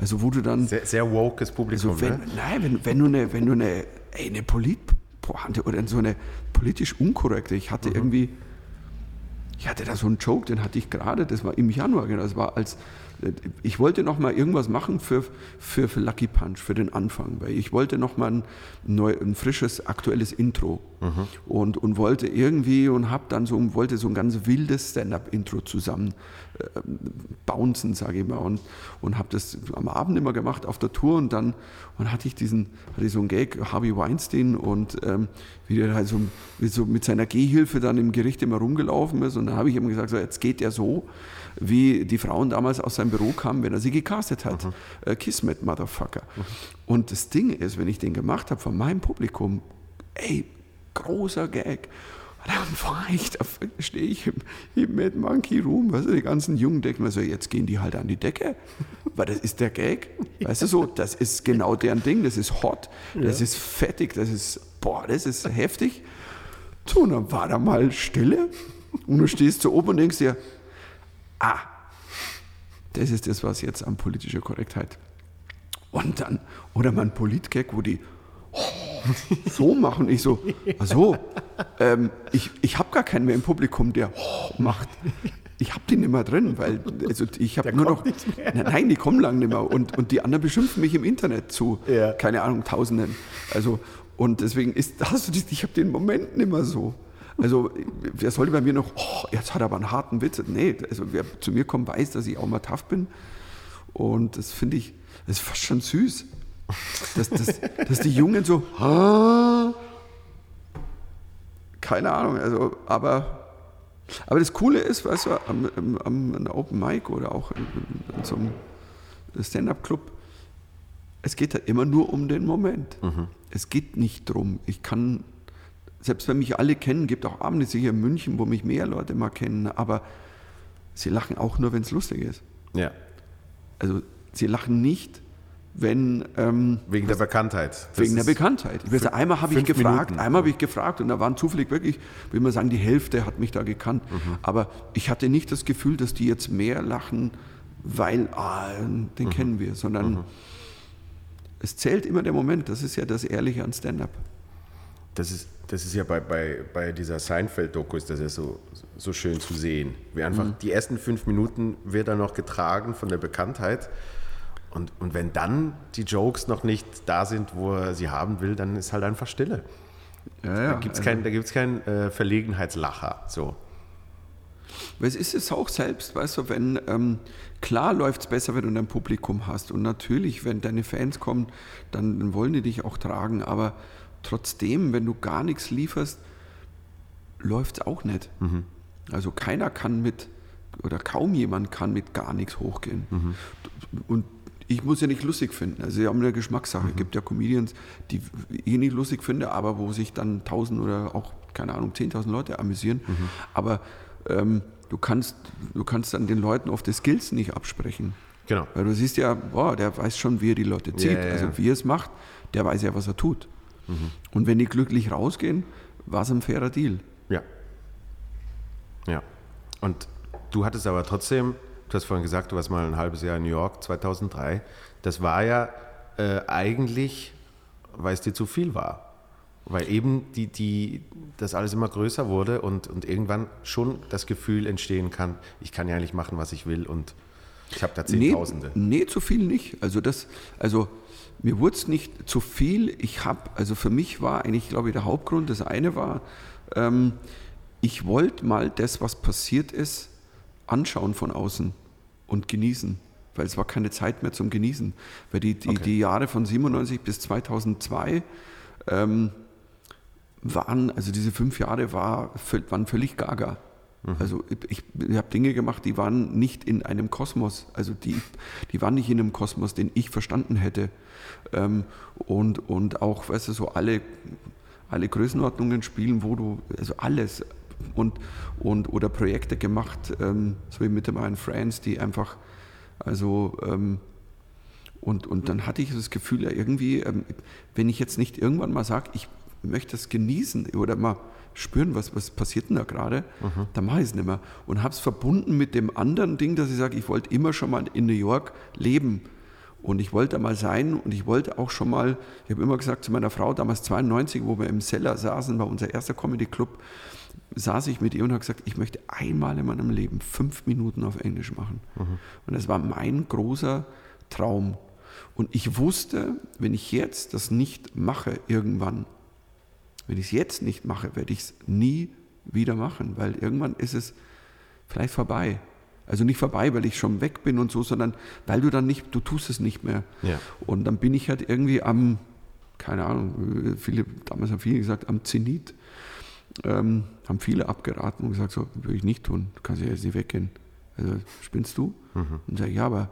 Also wo du dann Sehr, sehr wokes Publikum. also wenn, ne? nein, wenn, wenn du eine, wenn du eine, ey, eine Politpointe oder so eine politisch unkorrekte, ich Mhm. hatte irgendwie, ich hatte da so einen Joke, den hatte ich gerade, das war im Januar, genau, das war als, ich wollte noch mal irgendwas machen für, für, für Lucky Punch, für den Anfang, weil ich wollte noch mal ein, neu, ein frisches, aktuelles Intro. Und, und wollte irgendwie und habe dann so, wollte so ein ganz wildes Stand-Up-Intro zusammen äh, bouncen, sage ich mal, und, und habe das am Abend immer gemacht auf der Tour und dann und hatte ich diesen, hatte ich so einen Gag, Harvey Weinstein und ähm, wie der halt so, so mit seiner Gehhilfe dann im Gericht immer rumgelaufen ist. Und dann habe ich ihm gesagt, so, jetzt geht er so, wie die Frauen damals aus seinem Büro kamen, wenn er sie gecastet hat. Äh, Kismet, Motherfucker. Und das Ding ist, wenn ich den gemacht habe von meinem Publikum, ey, großer Gag. Und dann war ich, da stehe ich im, im Mad Monkey Room, weißt du, die ganzen Jungen denken mir so, jetzt gehen die halt an die Decke, weil das ist der Gag, weißt du so, das ist genau deren Ding, das ist hot, das ist fettig, das ist, boah, das ist heftig. So, und dann war da mal Stille und du stehst so oben und denkst dir, ah, das ist das, was jetzt an politischer Korrektheit. Und dann, oder mal ein Politgag, wo die so machen. Ich so, ach so, ähm, ich, ich habe gar keinen mehr im Publikum, der macht. Ich habe die nicht mehr drin, weil also ich habe nur noch. Nein, nein, die kommen lang nicht mehr. Und, und die anderen beschimpfen mich im Internet zu, Ja. keine Ahnung, Tausenden. Also, und deswegen ist, hast du das, ich habe den Moment nicht mehr so. Also, wer sollte bei mir noch, oh, jetzt hat er aber einen harten Witz. Nee, also wer zu mir kommt, weiß, dass ich auch mal tough bin. Und das finde ich, das ist fast schon süß. Dass, dass, dass die Jungen so, ah, keine Ahnung, also, aber, aber das Coole ist, weißt du, am, am, am Open Mic oder auch in, in, in so einem Stand-Up-Club, es geht halt immer nur um den Moment. Es geht nicht drum, ich kann, selbst wenn mich alle kennen, gibt auch Abende sicher in München, wo mich mehr Leute mal kennen, aber sie lachen auch nur, wenn es lustig ist. Ja. Also sie lachen nicht, wenn ähm, Wegen der Bekanntheit. Das wegen der Bekanntheit. Ich weiß, einmal habe ich gefragt, Minuten. einmal habe ich gefragt und da waren zufällig wirklich, will man sagen, die Hälfte hat mich da gekannt. Mhm. Aber ich hatte nicht das Gefühl, dass die jetzt mehr lachen, weil ah, Mhm. den kennen wir, sondern es zählt immer der Moment. Das ist ja das Ehrliche an Stand-up. Das ist, das ist ja bei, bei, bei dieser Seinfeld-Doku ist das ja so, so schön zu sehen. Wie einfach Mhm. die ersten fünf Minuten wird er noch getragen von der Bekanntheit. Und, und wenn dann die Jokes noch nicht da sind, wo er sie haben will, dann ist halt einfach Stille. Ja, ja. Da gibt es also- keinen gibt's keinen äh, Verlegenheitslacher. So. Weil es ist es auch selbst, weißt du, wenn, ähm, klar läuft es besser, wenn du ein Publikum hast. Und natürlich, wenn deine Fans kommen, dann, dann wollen die dich auch tragen. Aber trotzdem, wenn du gar nichts lieferst, läuft es auch nicht. Also keiner kann mit, oder kaum jemand kann mit gar nichts hochgehen. Und ich muss ja nicht lustig finden. Also sie haben eine Geschmackssache. Es gibt ja Comedians, die ich nicht lustig finde, aber wo sich dann tausend oder auch, keine Ahnung, 10.000 Leute amüsieren. Aber ähm, du, kannst, du kannst dann den Leuten oft die Skills nicht absprechen. Genau. Weil du siehst ja, boah, der weiß schon, wie er die Leute zieht. Ja, ja, ja. Also wie er es macht, der weiß ja, was er tut. Und wenn die glücklich rausgehen, war es ein fairer Deal. Ja. Ja. Und du hattest aber trotzdem, du hast vorhin gesagt, du warst mal ein halbes Jahr in New York, 2003. Das war ja äh, eigentlich, weil es dir zu viel war. Weil eben die, die, das alles immer größer wurde und, und irgendwann schon das Gefühl entstehen kann, ich kann ja eigentlich machen, was ich will und ich habe da Zehntausende. Nee, nee, zu viel nicht. Also das, also mir wurde es nicht zu viel. Ich habe, also für mich war eigentlich, glaube ich, der Hauptgrund, das eine war, ähm, ich wollte mal das, was passiert ist, anschauen von außen und genießen. Weil es war keine Zeit mehr zum Genießen. Weil die, die, Okay. die Jahre von 97 bis 2002 ähm, waren, also diese fünf Jahre war, waren völlig gaga. Also ich, ich habe Dinge gemacht, die waren nicht in einem Kosmos, also die, die waren nicht in einem Kosmos, den ich verstanden hätte. Ähm, und, und auch, weißt du, so alle, alle Größenordnungen spielen, wo du, also alles. Und, und oder Projekte gemacht, ähm, so wie mit dem einen Friends, die einfach, also ähm, und, und dann hatte ich das Gefühl, ja, irgendwie, ähm, wenn ich jetzt nicht irgendwann mal sage, ich möchte es genießen oder mal spüren, was, was passiert denn da gerade, dann mache ich es nicht mehr. Und habe es verbunden mit dem anderen Ding, dass ich sage, ich wollte immer schon mal in New York leben. Und ich wollte da mal sein und ich wollte auch schon mal, ich habe immer gesagt zu meiner Frau, damals 92, wo wir im Cellar saßen, war unser erster Comedy-Club, saß ich mit ihr und habe gesagt, ich möchte einmal in meinem Leben fünf Minuten auf Englisch machen. Und das war mein großer Traum. Und ich wusste, wenn ich jetzt das nicht mache, irgendwann, wenn ich es jetzt nicht mache, werde ich es nie wieder machen, weil irgendwann ist es vielleicht vorbei. Also nicht vorbei, weil ich schon weg bin und so, sondern weil du dann nicht, du tust es nicht mehr. Ja. Und dann bin ich halt irgendwie am, keine Ahnung, viele, damals haben viele gesagt, am Zenit, ähm, haben viele abgeraten und gesagt, so würde ich nicht tun, du kannst ja jetzt nicht weggehen. Also spinnst du? Und sage, ja, aber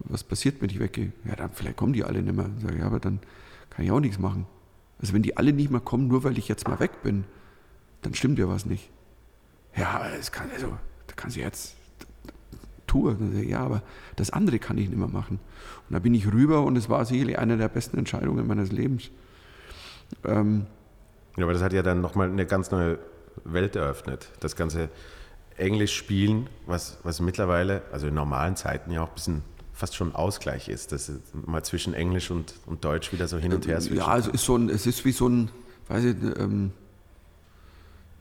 was passiert, wenn ich weggehe? Ja, dann vielleicht kommen die alle nicht mehr. Sag, ja, aber dann kann ich auch nichts machen. Also wenn die alle nicht mehr kommen, nur weil ich jetzt mal weg bin, dann stimmt ja was nicht. Ja, es kann, also, da kannst du jetzt tun. Ja, aber das andere kann ich nicht mehr machen. Und da bin ich rüber und es war sicherlich eine der besten Entscheidungen meines Lebens. Ähm, Ja, aber das hat ja dann nochmal eine ganz neue Welt eröffnet. Das ganze Englisch spielen, was, was mittlerweile, also in normalen Zeiten ja auch ein bisschen fast schon ein Ausgleich ist, dass es mal zwischen Englisch und, und Deutsch wieder so hin und her switchen Ja, also ist so ein, es ist wie so ein, weiß ich, ähm,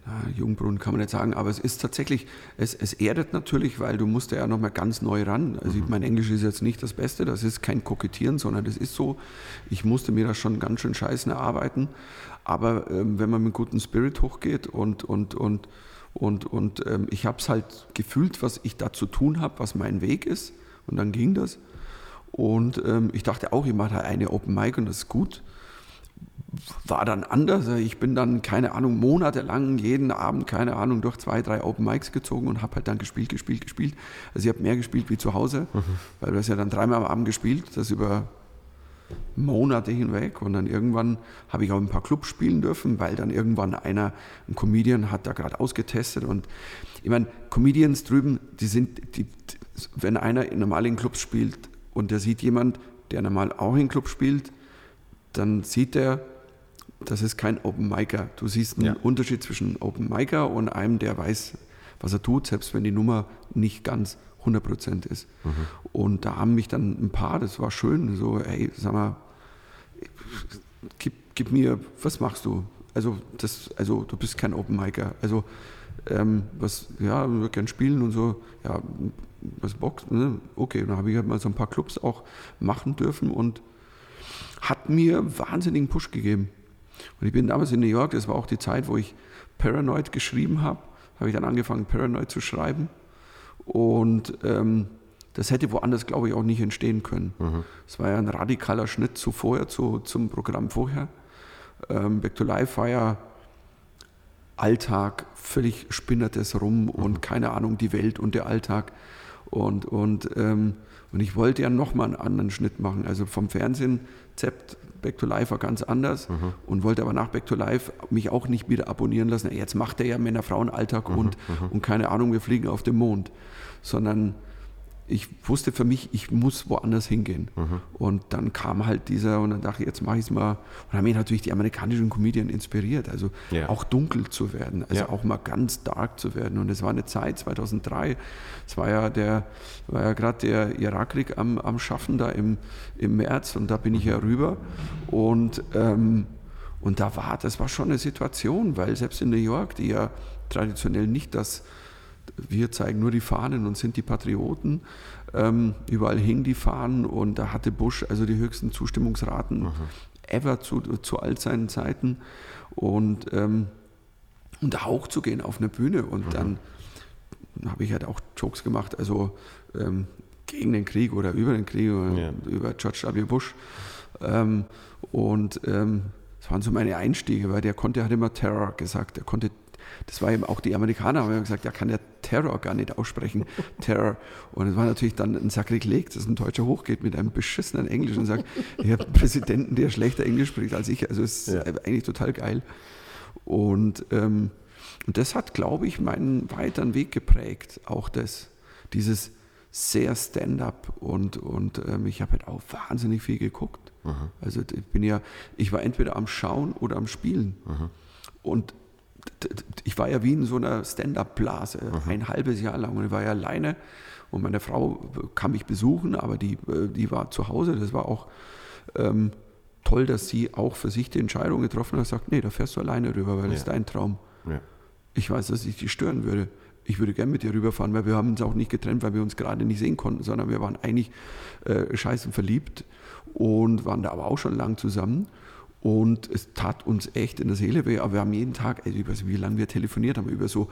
na, Jungbrunnen kann man nicht sagen, aber es ist tatsächlich, es, es erdet natürlich, weil du musst ja nochmal ganz neu ran. Also Mhm. mein Englisch ist jetzt nicht das Beste, das ist kein Kokettieren, sondern das ist so, ich musste mir das schon ganz schön scheißen erarbeiten. Aber ähm, wenn man mit gutem Spirit hochgeht und, und, und, und, und ähm, ich habe es halt gefühlt, was ich da zu tun habe, was mein Weg ist. Und dann ging das. Und ähm, ich dachte auch, ich mache da eine Open Mic und das ist gut war dann anders. Ich bin dann, keine Ahnung, monatelang jeden Abend, keine Ahnung, durch zwei, drei Open Mics gezogen und habe halt dann gespielt, gespielt, gespielt. Also ich habe mehr gespielt wie zu Hause, weil du hast ja dann dreimal am Abend gespielt, das über Monate hinweg und dann irgendwann habe ich auch ein paar Clubs spielen dürfen, weil dann irgendwann einer, ein Comedian hat da gerade ausgetestet und ich meine, Comedians drüben, die sind, die, wenn einer in normalen Clubs spielt und der sieht jemand, der normal auch in Clubs spielt, dann sieht er, das ist kein Open Micer. Du siehst einen Ja. Unterschied zwischen Open Micer und einem, der weiß, was er tut, selbst wenn die Nummer nicht ganz 100% ist. Und da haben mich dann ein paar, das war schön, so, ey, sag mal, gib, gib mir, was machst du? Also, das, also du bist kein Open Micer. Also, ähm, was, ja, wir gern spielen und so, ja, was Bock, ne? okay, dann habe ich halt mal so ein paar Clubs auch machen dürfen und hat mir wahnsinnigen Push gegeben. Und ich bin damals in New York, das war auch die Zeit, wo ich Paranoid geschrieben habe, habe ich dann angefangen, Paranoid zu schreiben. Und ähm, das hätte woanders, glaube ich, auch nicht entstehen können. Es war ja ein radikaler Schnitt zu vorher, zu, zum Programm vorher. Ähm, Back to Life war ja Alltag, völlig spinnertes rum und keine Ahnung, die Welt und der Alltag. Und, und, ähm, und ich wollte ja nochmal einen anderen Schnitt machen. Also vom Fernsehen, Zept, Back to Life war ganz anders und wollte aber nach Back to Life mich auch nicht wieder abonnieren lassen. "Ey, Jetzt macht er ja Männer-Frauen-Alltag und, und keine Ahnung, wir fliegen auf den Mond. Sondern ich wusste für mich, ich muss woanders hingehen. Und dann kam halt dieser, und dann dachte ich, jetzt mache ich es mal. Und haben mich natürlich die amerikanischen Comedien inspiriert, also Ja. auch dunkel zu werden, also Ja. auch mal ganz dark zu werden. Und es war eine Zeit, 2003, es war ja, der, war ja gerade der Irakkrieg am, am Schaffen da im, im März und da bin ich ja rüber. Und, ähm, und da war, das war schon eine Situation, weil selbst in New York, die ja traditionell nicht das wir zeigen nur die Fahnen und sind die Patrioten. Ähm, überall hingen die Fahnen und da hatte Bush also die höchsten Zustimmungsraten ever zu, zu all seinen Zeiten. Und, ähm, und da hochzugehen auf eine Bühne und dann habe ich halt auch Jokes gemacht, also ähm, gegen den Krieg oder über den Krieg oder Ja. über George W. Bush. Ähm, und ähm, das waren so meine Einstiege, weil der konnte, hat immer Terror gesagt. Der konnte, das war eben auch die Amerikaner haben immer gesagt, der kann ja Terror gar nicht aussprechen. Terror. Und es war natürlich dann ein Sakrileg, dass ein Deutscher hochgeht mit einem beschissenen Englisch und sagt, ich habe einen Präsidenten, der schlechter Englisch spricht als ich. Also es ist Ja. eigentlich total geil. Und, ähm, und das hat, glaube ich, meinen weiteren Weg geprägt. Auch das, dieses sehr Stand-up und, und ähm, ich habe halt auch wahnsinnig viel geguckt. Also ich bin ja, ich war entweder am Schauen oder am Spielen. Und d- d- ich war ja wie in so einer Stand-up-Blase, ein halbes Jahr lang. Und ich war ja alleine und meine Frau kam mich besuchen, aber die, äh, die war zu Hause. Das war auch ähm, toll, dass sie auch für sich die Entscheidung getroffen hat sagt, nee, da fährst du alleine rüber, weil das ist Ja. dein Traum. Ja. Ich weiß, dass ich dich stören würde. Ich würde gern mit dir rüberfahren, weil wir haben uns auch nicht getrennt, weil wir uns gerade nicht sehen konnten, sondern wir waren eigentlich äh, scheißen verliebt und waren da aber auch schon lang zusammen. Und es tat uns echt in der Seele weh, aber wir haben jeden Tag, ich weiß nicht, wie lange wir telefoniert haben, über so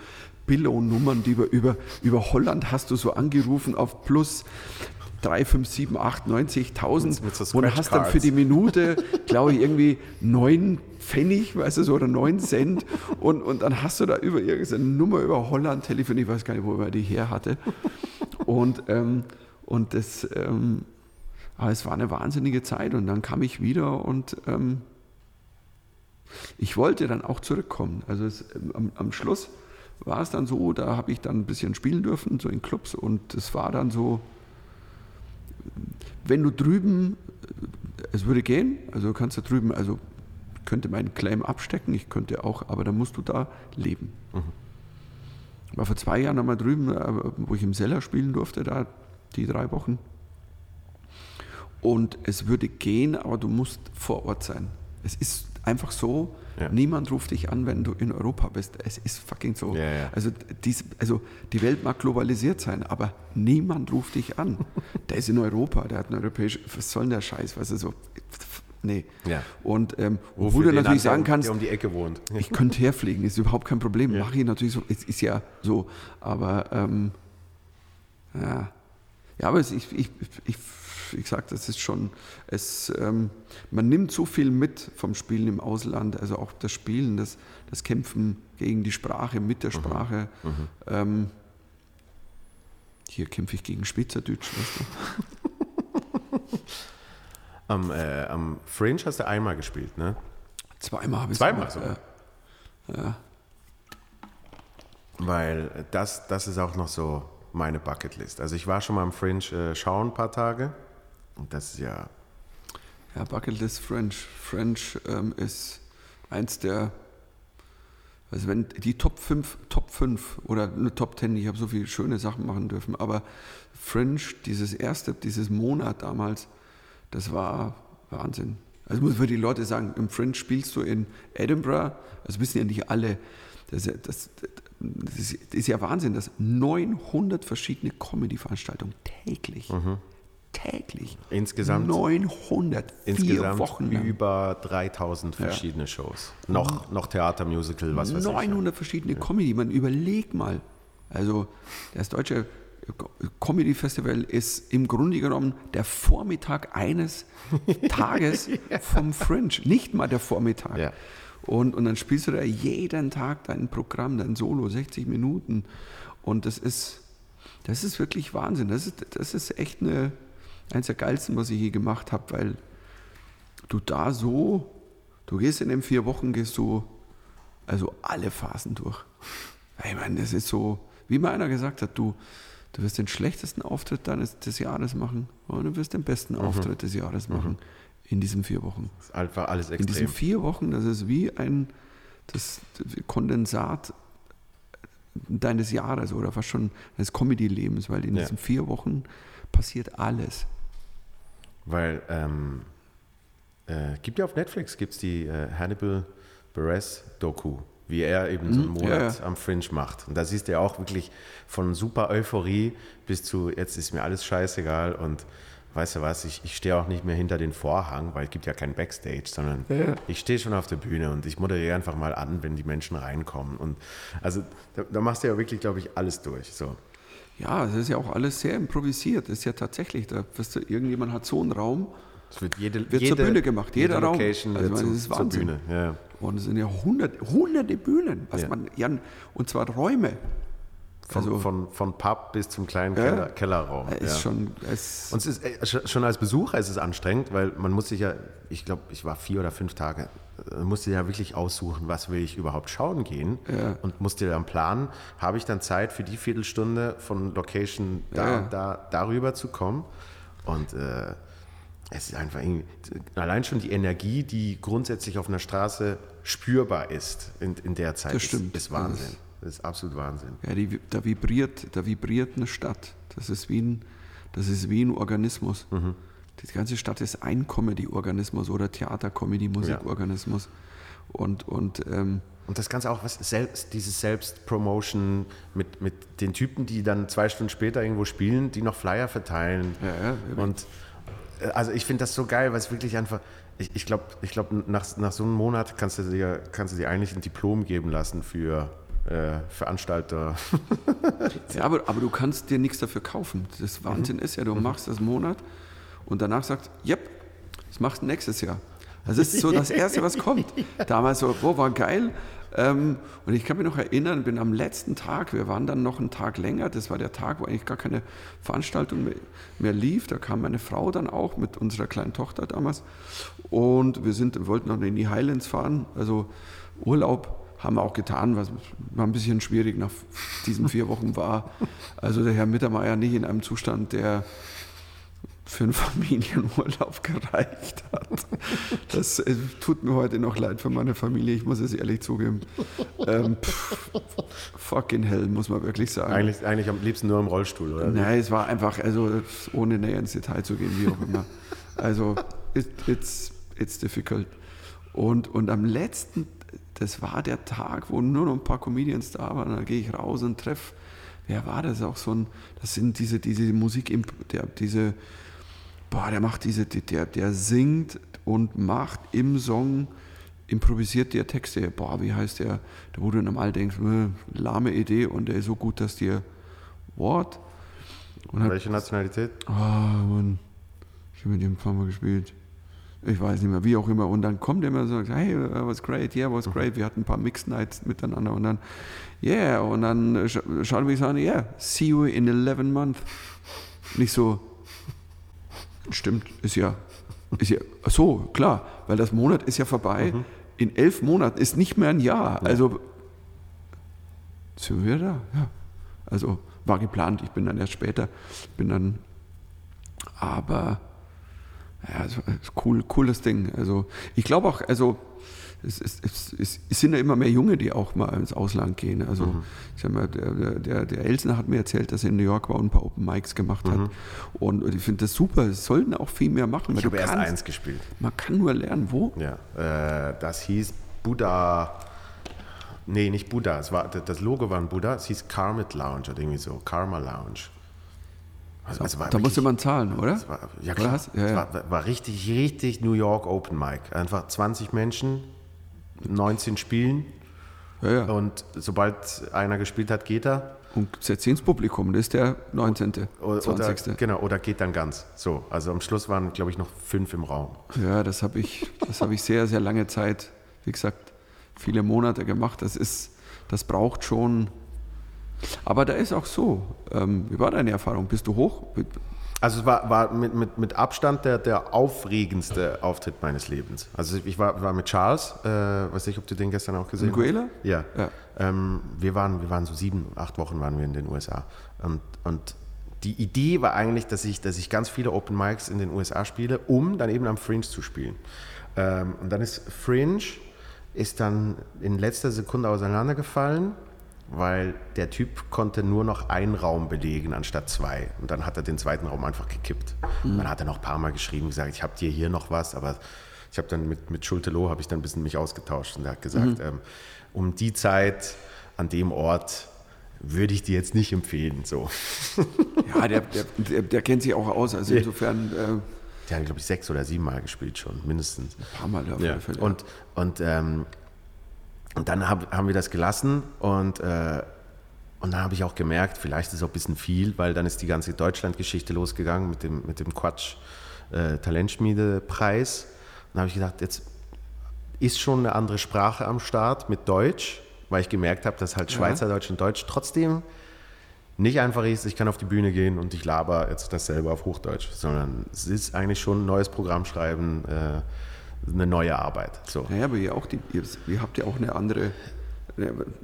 Billow-Nummern, die wir über, über Holland hast du so angerufen auf plus 3, 5, 7, 8, 90.000 Mit so und hast dann für die Minute, glaube ich, irgendwie 9 Pfennig, weißt du so, oder 9 Cent. Und, und dann hast du da über irgendeine Nummer über Holland telefoniert, ich weiß gar nicht, wo er die her hatte. Und, ähm, und das, ähm, aber es war eine wahnsinnige Zeit. Und dann kam ich wieder und ähm, ich wollte dann auch zurückkommen. Also es, ähm, am, am Schluss war es dann so, da habe ich dann ein bisschen spielen dürfen, so in Clubs und es war dann so, wenn du drüben, äh, es würde gehen, also du kannst da drüben, also ich könnte meinen Claim abstecken, ich könnte auch, aber dann musst du da leben. War vor zwei Jahren einmal drüben, äh, wo ich im Seller spielen durfte, da die drei Wochen. Und es würde gehen, aber du musst vor Ort sein. Es ist einfach so, Ja. niemand ruft dich an, wenn du in Europa bist. Es ist fucking so. Ja, ja. Also, dies, also die Welt mag globalisiert sein, aber niemand ruft dich an. der ist in Europa, der hat eine europäische, was soll denn der Scheiß? Was ist so? Nee. Und ähm, wo du natürlich sagen kannst, um die Ecke wohnt. ich könnte herfliegen, ist überhaupt kein Problem. Mache ich natürlich so, es ist ja so. Aber ähm, ja. ja, aber es, ich, ich, ich, ich sage, das ist schon, es, ähm, man nimmt so viel mit vom Spielen im Ausland, also auch das Spielen, das, das Kämpfen gegen die Sprache, mit der Sprache. Ähm, hier kämpfe ich gegen Schweizerdeutsch, weißt du. Am, äh, am Fringe hast du einmal gespielt, ne? Zweimal habe ich Zweimal es sogar? Ja. ja. Weil das, das ist auch noch so meine Bucketlist. Also ich war schon mal am Fringe äh, schauen ein paar Tage. Und das ist ja, Ja, Bucketlist French. French ähm, ist eins der, also wenn die Top 5, Top 5 oder eine Top 10, ich habe so viele schöne Sachen machen dürfen, aber French, dieses erste, dieses Monat damals, das war Wahnsinn. Also muss für die Leute sagen, im Fringe spielst du in Edinburgh, das wissen ja nicht alle, das, ist ja- das, das ist- das ist ja Wahnsinn, dass 900 verschiedene Comedy-Veranstaltungen täglich, täglich, Insgesamt- 900, vier insgesamt Wochen lang. über 3000 verschiedene Shows. Noch, noch Theater, Musical, was weiß ich. 900 verschiedene Comedy. Man überlegt mal. Also das deutsche Comedy Festival ist im Grunde genommen der Vormittag eines Tages vom Fringe. Nicht mal der Vormittag. Ja. Und, und dann spielst du da jeden Tag dein Programm, dein Solo, 60 Minuten. Und das ist, das ist wirklich Wahnsinn. Das ist, das ist echt eine, eines der geilsten, was ich je gemacht habe, weil du da so, du gehst in den vier Wochen, gehst du also alle Phasen durch. Ich meine, das ist so, wie mal einer gesagt hat, du, du wirst den schlechtesten Auftritt deines, des Jahres machen und du wirst den besten Auftritt des Jahres machen in diesen vier Wochen. Das ist einfach alles In diesen extrem. vier Wochen, das ist wie ein das Kondensat deines Jahres oder fast schon deines Comedy-Lebens, weil in Ja. diesen vier Wochen passiert alles. Weil, ähm, äh, gibt ja auf Netflix gibt's die äh, Hannibal Buress Doku, wie er eben so einen Mhm, Monat ja, ja. am Fringe macht. Und da siehst du ja auch wirklich von super Euphorie bis zu jetzt ist mir alles scheißegal und weißt du was, ich, ich stehe auch nicht mehr hinter den Vorhang, weil es gibt ja kein Backstage, sondern Ja. ich stehe schon auf der Bühne und ich moderiere einfach mal an, wenn die Menschen reinkommen. Und also da, da machst du ja wirklich, glaube ich, alles durch. So. Ja, es ist ja auch alles sehr improvisiert. Das ist ja tatsächlich, da wirst du, irgendjemand hat so einen Raum Es wird jede, Wird zur jede, Bühne gemacht, jeder jede Raum. Location Also, zum- ist zur Wahnsinn. Bühne. Ja. und es sind ja hundert, hunderte Bühnen, was Ja. man, ja, und zwar Räume. Von, Also- von, von Pub bis zum kleinen Ja. Keller, Kellerraum. Ist ja. schon, es, Und es ist äh, sch- schon als Besucher ist es anstrengend, weil man muss sich ja, ich glaube, ich war vier oder fünf Tage, äh, musste ja wirklich aussuchen, was will ich überhaupt schauen gehen Ja. und musste dann planen, habe ich dann Zeit für die Viertelstunde von Location da, Ja. da darüber zu kommen und äh, es ist einfach irgendwie, allein schon die Energie, die grundsätzlich auf einer Straße spürbar ist in, in der Zeit, Das ist, stimmt. ist Wahnsinn. Das ist absolut Wahnsinn. ja, die, da, vibriert, da vibriert eine Stadt. Das ist wie ein, das ist wie ein Organismus. Mhm. Die ganze Stadt ist ein Comedy-Organismus oder Theater, Comedy, Musikorganismus. Und, und ähm, Und das Ganze auch, was selbst, dieses Selbstpromotion mit, mit den Typen, die dann zwei Stunden später irgendwo spielen, die noch Flyer verteilen. Ja, ja, Und äh, also ich finde das so geil, weil es wirklich einfach, ich, ich glaube, ich glaub, nach, nach so einem Monat kannst du, dir, kannst du dir eigentlich ein Diplom geben lassen für äh, Veranstalter. Ja, aber, aber du kannst dir nichts dafür kaufen. Das Wahnsinn ist ja, du machst das Monat und danach sagst, yep, das machst du nächstes Jahr. Das ist so das Erste, was kommt. Damals so, boah, war geil. Ähm, und ich kann mich noch erinnern, bin am letzten Tag, wir waren dann noch einen Tag länger, das war der Tag, wo eigentlich gar keine Veranstaltung mehr, mehr lief. Da kam meine Frau dann auch mit unserer kleinen Tochter damals. Und wir sind, wollten noch in die Highlands fahren, also Urlaub haben wir auch getan, was war ein bisschen schwierig nach diesen vier Wochen war. Also der Herr Mittermeier nicht in einem Zustand, der für einen Familienurlaub gereicht hat. Das äh, tut mir heute noch leid für meine Familie, ich muss es ehrlich zugeben. Ähm, pff, fucking hell, muss man wirklich sagen. Eigentlich, eigentlich am liebsten nur im Rollstuhl, oder? Nein, es war einfach, also ohne näher ins Detail zu gehen, wie auch immer. Also, it, it's, it's difficult. Und, und am letzten, das war der Tag, wo nur noch ein paar Comedians da waren, da gehe ich raus und treffe, wer war das auch so ein, das sind diese, diese Musik, der, diese, boah, der macht diese, der, der singt und macht im Song, improvisiert der Texte. Boah, wie heißt der? Da wo du normal denkst, äh, lahme Idee und der ist so gut, dass dir, what? Und Welche hat, Nationalität? Ah, oh, Mann, ich habe mit ihm ein paar Mal gespielt. Ich weiß nicht mehr, wie auch immer. Und dann kommt er immer so und sagt, hey, was great, yeah, was great. Wir hatten ein paar Mixed Nights miteinander und dann, yeah, und dann sch schauen wir an, yeah, see you in 11 months. Nicht so, Stimmt, ist ja, ist ja so, klar, weil das Monat ist ja vorbei. Mhm. In elf Monaten ist nicht mehr ein Jahr. Ja. Also sind wir da? Ja. Also war geplant, ich bin dann erst später, bin dann, aber ja, cool, cooles Ding. Also ich glaube auch, also es, es, es, sind ja immer mehr Junge, die auch mal ins Ausland gehen. Also mhm. ich sag mal, der, der, der Elsner hat mir erzählt, dass er in New York war und ein paar Open Mics gemacht mhm. hat. Und ich finde das super. Es sollten auch viel mehr machen. Ich habe erst eins gespielt. Man kann nur lernen. Wo? Ja, äh, das hieß Buddha. Nee, nicht Buddha. Es war, das Logo war ein Buddha. Es hieß Karmit Lounge oder irgendwie so. Karma Lounge. Also, also da wirklich, musste man zahlen, oder? War, ja, klar. Ja, ja. War, war, richtig, richtig New York Open Mic. Einfach 20 Menschen, 19 Spielen. Ja, ja. Und sobald einer gespielt hat, geht er. Und setzt ins Publikum, das ist der 19. Oder, 20. Oder, genau, oder geht dann ganz. So, also am Schluss waren, glaube ich, noch fünf im Raum. Ja, das habe ich, hab ich sehr, sehr lange Zeit, wie gesagt, viele Monate gemacht. Das ist, das braucht schon. Aber da ist auch so. Ähm, wie war deine Erfahrung? Bist du hoch? Also es war, war mit, mit, mit Abstand der, der aufregendste Auftritt meines Lebens. Also ich war, war mit Charles, äh, weiß nicht, ob du den gestern auch gesehen hast. Ja. ja. Ähm, wir, waren, wir waren so sieben, acht Wochen waren wir in den USA. Und, und die Idee war eigentlich, dass ich, dass ich ganz viele Open Mics in den USA spiele, um dann eben am Fringe zu spielen. Ähm, und dann ist Fringe ist dann in letzter Sekunde auseinandergefallen weil der Typ konnte nur noch einen Raum belegen anstatt zwei. Und dann hat er den zweiten Raum einfach gekippt. Mhm. Dann hat er noch ein paar Mal geschrieben, gesagt, ich habe dir hier noch was, aber ich habe dann mit, mit Schulte-Loh habe ich dann ein bisschen mich ausgetauscht und er hat gesagt, mhm. ähm, um die Zeit an dem Ort würde ich dir jetzt nicht empfehlen. So. Ja, der, der, der, kennt sich auch aus, also insofern... Äh der hat, glaube ich, sechs oder sieben Mal gespielt schon, mindestens. Ein paar Mal auf ja. Fall. Und, und ähm, und dann hab, haben wir das gelassen und, äh, und dann habe ich auch gemerkt, vielleicht ist es auch ein bisschen viel, weil dann ist die ganze Deutschland-Geschichte losgegangen mit dem, mit dem Quatsch äh, Talentschmiede-Preis. Dann habe ich gedacht, jetzt ist schon eine andere Sprache am Start mit Deutsch, weil ich gemerkt habe, dass halt Schweizerdeutsch und Deutsch trotzdem nicht einfach ist, ich kann auf die Bühne gehen und ich laber jetzt dasselbe auf Hochdeutsch, sondern es ist eigentlich schon ein neues Programm schreiben. Äh, eine neue Arbeit. So. Naja, aber ihr, auch die, ihr, ihr habt ja auch eine andere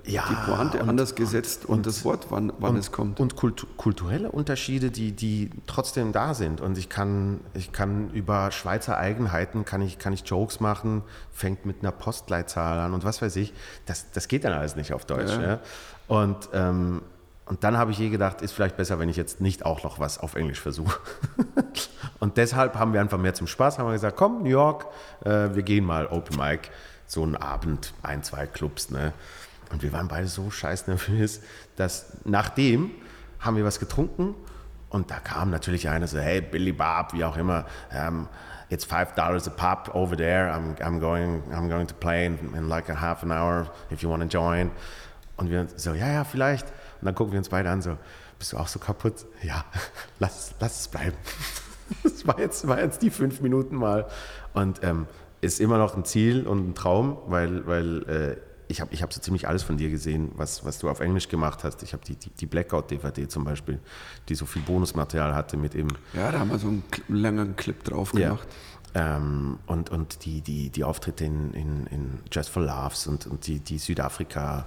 ja, die Pointe und, anders gesetzt und, und, das Wort, wann, wann und, es kommt. Und kulturelle Unterschiede, die, die trotzdem da sind. Und ich kann, ich kann über Schweizer Eigenheiten, kann ich, kann ich Jokes machen, fängt mit einer Postleitzahl an und was weiß ich. Das, das geht dann alles nicht auf Deutsch. Ja. Ja. Und ähm, und dann habe ich je gedacht, ist vielleicht besser, wenn ich jetzt nicht auch noch was auf Englisch versuche. und deshalb haben wir einfach mehr zum Spaß, haben wir gesagt, komm, New York, äh, wir gehen mal Open Mic, so einen Abend, ein, zwei Clubs. Ne? Und wir waren beide so scheiß nervös, dass nachdem haben wir was getrunken und da kam natürlich einer so, hey, Billy Bob, wie auch immer, um, ähm, it's five dollars a pop over there. I'm, I'm going, I'm going to play in, in like a half an hour if you want to join. Und wir so, ja, ja, vielleicht. Und dann gucken wir uns beide an, so, bist du auch so kaputt? Ja, lass, lass es bleiben. Das war jetzt, war jetzt die fünf Minuten mal. Und ähm, ist immer noch ein Ziel und ein Traum, weil, weil äh, ich habe ich hab so ziemlich alles von dir gesehen, was, was du auf Englisch gemacht hast. Ich habe die, die, die Blackout-DVD zum Beispiel, die so viel Bonusmaterial hatte mit eben. Ja, da haben wir so einen langen Clip drauf gemacht. Ja. Ähm, und und die, die, die Auftritte in, in, in Just for Laughs und, und die, die Südafrika-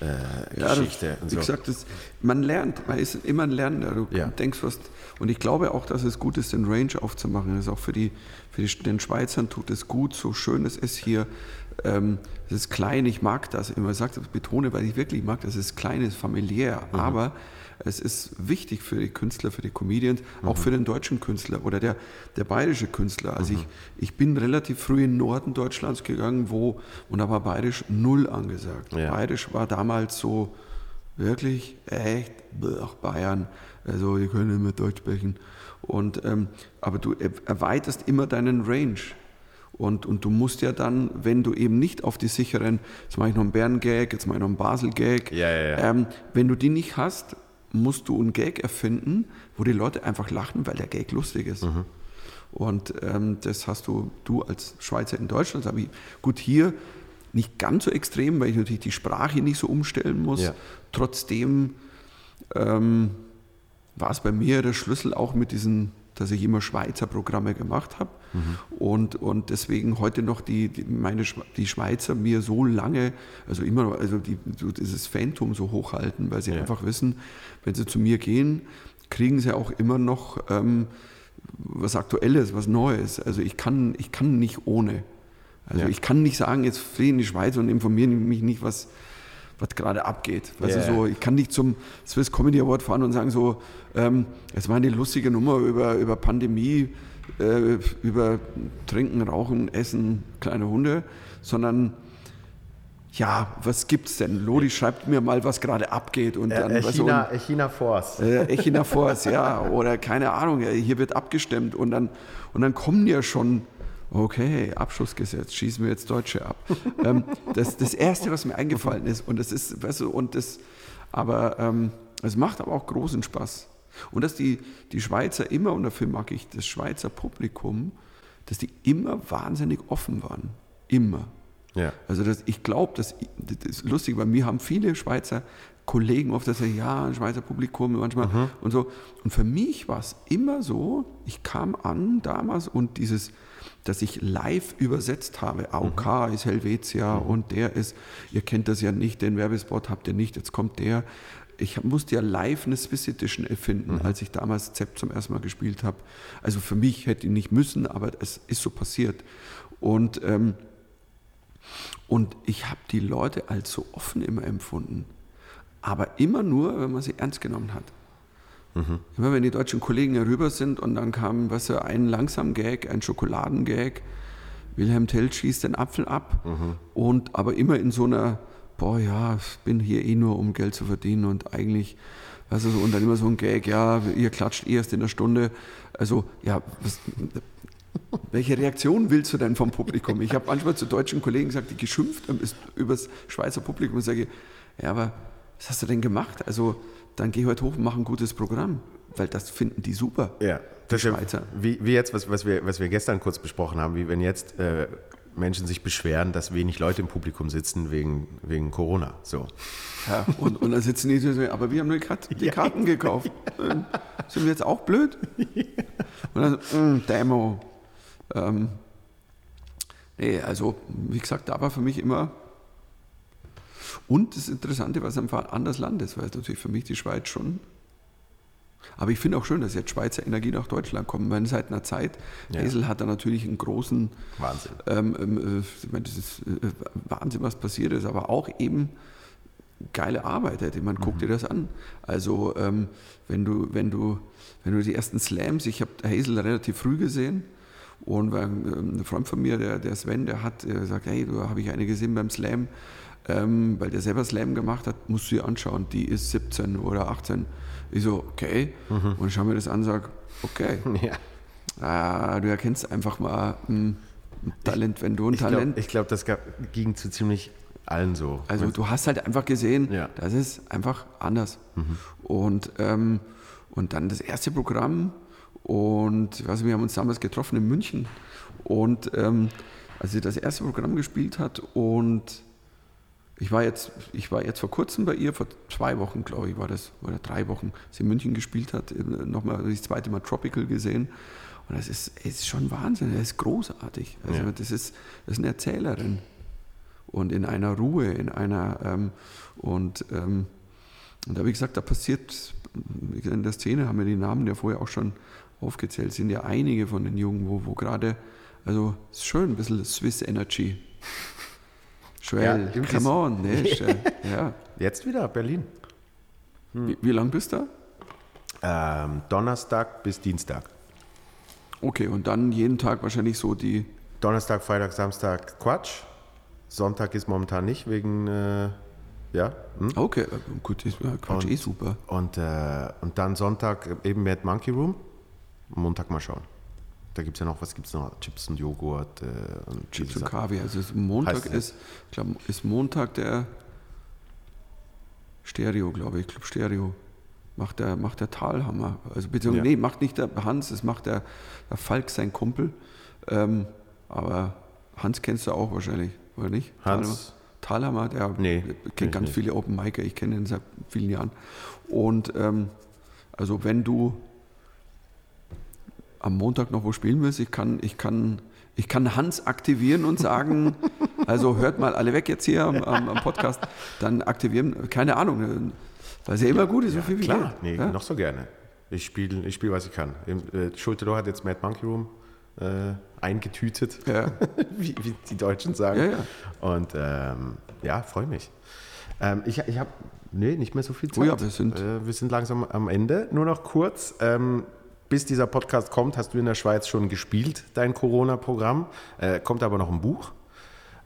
äh, Ja, Geschichte. das, und wie so. gesagt, das, man lernt, man ist immer ein Lernender. Du Ja. denkst was. Und ich glaube auch, dass es gut ist, den Range aufzumachen. Das ist auch für, die, für die, den Schweizern tut es gut, so schön es ist hier. Ähm, es ist klein, ich mag das immer. Ich sage das, betone, weil ich wirklich mag, das ist klein, es ist familiär. Mhm. Aber es ist wichtig für die Künstler, für die Comedians, auch Mhm. für den deutschen Künstler oder der, der bayerische Künstler. Also ich, ich bin relativ früh in den Norden Deutschlands gegangen, wo, und da war bayerisch null angesagt. Ja. Bayerisch war damals so, Wirklich, echt, ach Bayern, also die können nicht mehr Deutsch sprechen. Und, ähm, aber du er- erweiterst immer deinen Range. Und, und du musst ja dann, wenn du eben nicht auf die sicheren, jetzt mache ich noch einen Bern-Gag, jetzt mache ich noch einen Basel-Gag, Ja, ja, ja. Ähm, wenn du die nicht hast, musst du einen Gag erfinden, wo die Leute einfach lachen, weil der Gag lustig ist. Mhm. Und ähm, das hast du, du als Schweizer in Deutschland, aber ich, gut hier nicht ganz so extrem, weil ich natürlich die Sprache nicht so umstellen muss. Ja. Trotzdem ähm, war es bei mir der Schlüssel auch mit diesen, dass ich immer Schweizer Programme gemacht habe und, und deswegen heute noch die, die, meine, die Schweizer mir so lange, also immer noch, also die, so dieses Phantom so hochhalten, weil sie Ja. einfach wissen, wenn sie zu mir gehen, kriegen sie auch immer noch ähm, was Aktuelles, was Neues. Also ich kann, ich kann nicht ohne. Also Ja. ich kann nicht sagen, jetzt fliege in die Schweiz und informiere mich nicht, was, was gerade abgeht. Ja. du, so, ich kann nicht zum Swiss Comedy Award fahren und sagen so, ähm, es war eine lustige Nummer über, über Pandemie, äh, über Trinken, Rauchen, Essen, kleine Hunde, sondern ja, was gibt's denn? Lodi schreibt mir mal, was gerade abgeht und dann Äh, weißt du, China, China Force. äh, Echina Force, ja, oder keine Ahnung, hier wird abgestimmt und dann, und dann kommen ja schon, okay, Abschussgesetz, schießen wir jetzt Deutsche ab. ähm, das, das Erste, was mir eingefallen ist, und das ist, weißt du, und das, aber ähm, es macht aber auch großen Spaß. Und dass die, die Schweizer immer, und dafür mag ich das Schweizer Publikum, dass die immer wahnsinnig offen waren. Immer. Ja. Also das, ich glaube, das, das ist lustig, weil mir haben viele Schweizer Kollegen oft gesagt, ja, ein Schweizer Publikum manchmal und so. Und für mich war es immer so, ich kam an damals und dieses, dass ich live übersetzt habe, AOK ist Helvetia und der ist, ihr kennt das ja nicht, den Werbespot habt ihr nicht, jetzt kommt der. Ich musste ja live eine Swiss Edition erfinden, als ich damals Zepp zum ersten Mal gespielt habe. Also für mich hätte ich nicht müssen, aber es ist so passiert. Und ähm, und ich habe die Leute als so offen immer empfunden. Aber immer nur, wenn man sie ernst genommen hat. Immer wenn die deutschen Kollegen herüber sind und dann kam, was weißt du, ein langsam Gag, ein Schokoladengag, Wilhelm Tell schießt den Apfel ab und aber immer in so einer, boah ja, ich bin hier eh nur, um Geld zu verdienen und eigentlich, weißt du, so, und dann immer so ein Gag, ja, ihr klatscht erst in der Stunde. Also, ja, was, welche Reaktion willst du denn vom Publikum? Ich habe manchmal zu deutschen Kollegen gesagt, die geschimpft haben ist übers Schweizer Publikum und sage, ja, aber was hast du denn gemacht? Also, dann geh heute hoch und mach ein gutes Programm, weil das finden die super. Ja, Die das ist Schweizer. wie, wie jetzt, was, was, wir, was wir gestern kurz besprochen haben, wie wenn jetzt äh, Menschen sich beschweren, dass wenig Leute im Publikum sitzen wegen, wegen Corona. So. Ja, und, und dann sitzen die so, aber wir haben die, Kat die Karten gekauft. Ähm, Sind wir jetzt auch blöd? Und dann, so, mm, Demo. Ähm, nee, also, wie gesagt, da war für mich immer. Und das Interessante, was einfach ein anderes Land ist, weil es natürlich für mich die Schweiz schon. Aber ich finde auch schön, dass jetzt Schweizer Energie nach Deutschland kommen, weil seit einer Zeit, Ja. Esel hat da natürlich einen großen Wahnsinn. ähm, ähm, äh, ich meine, das ist äh, Wahnsinn, was passiert ist, aber auch eben geile Arbeit. Ich meine, guck dir das an. Also ähm, wenn du, wenn du, wenn du die ersten Slams, ich habe Hazel relativ früh gesehen und ähm, ein Freund von mir, der, der Sven, der hat äh, gesagt, hey, da habe ich eine gesehen beim Slam, ähm, weil der selber Slam gemacht hat, musst du dir anschauen, die ist 17 oder 18. Ich so, okay. Und ich schaue mir das an und sage, okay. Ja. Ah, du erkennst einfach mal ein Talent, wenn du ein Ich glaube, Talent. glaub, das gab, ging zu ziemlich allen so. also du hast halt einfach gesehen, Ja. das ist einfach anders. Und, ähm, und dann das erste Programm und ich weiß, nicht, wir haben uns damals getroffen in München und ähm, als sie das erste Programm gespielt hat und ich war jetzt, ich war jetzt vor kurzem bei ihr, vor zwei Wochen, glaube ich, war das, oder drei Wochen, sie in München gespielt hat, nochmal das zweite Mal Tropical gesehen. Und das ist, ist schon Wahnsinn, das ist großartig. Also Ja. das, ist, das ist eine Erzählerin. und in einer Ruhe, in einer ähm, und, ähm, und da wie gesagt, da passiert in der Szene haben wir die Namen ja vorher auch schon aufgezählt, sind ja einige von den Jungen, wo, wo gerade, also ist schön, ein bisschen Swiss Energy. Joel, ja, come on, ne? ja. Jetzt wieder Berlin. Hm. Wie, wie lange bist du da? Ähm, Donnerstag bis Dienstag. Okay, und dann jeden Tag wahrscheinlich so die. Donnerstag, Freitag, Samstag Quatsch. Sonntag ist momentan nicht wegen. Äh, ja. Hm? Okay, gut, ist, Quatsch und, eh super. Und, äh, und dann Sonntag eben Mad Monkey Room. Montag mal schauen. Da gibt es ja noch, was gibt es noch? Chips und Joghurt. Äh, und Chips und Kaviar. Also Montag ist, ich glaube, ist Montag der Stereo, glaube ich. Club Stereo. Macht der, macht der Talhammer. Also beziehungsweise, ja. nee, macht nicht der Hans, es macht der, der Falk, sein Kumpel. Ähm, aber Hans kennst du auch wahrscheinlich, oder nicht? Hans. Talhammer, der nee, kennt ganz nicht. viele Open Micer, ich kenne ihn seit vielen Jahren. Und ähm, also wenn du am Montag noch wo spielen willst, ich kann, ich kann, ich kann Hans aktivieren und sagen, also hört mal alle weg jetzt hier am, am, am Podcast, dann aktivieren, keine Ahnung, weil es ja immer gut ist, so viel wie klar. Nee, ja? noch so gerne. Ich spiele, ich spiel, was ich kann. Äh, Schulte hat jetzt Mad Monkey Room äh, eingetütet, ja. wie, wie, die Deutschen sagen. Ja, und ähm, ja, freue mich. Ähm, ich ich habe nee, nicht mehr so viel Zeit. Oh ja, wir, sind äh, wir sind langsam am Ende. Nur noch kurz. Ähm, bis dieser Podcast kommt, hast du in der Schweiz schon gespielt, dein Corona-Programm. Äh, kommt aber noch ein Buch,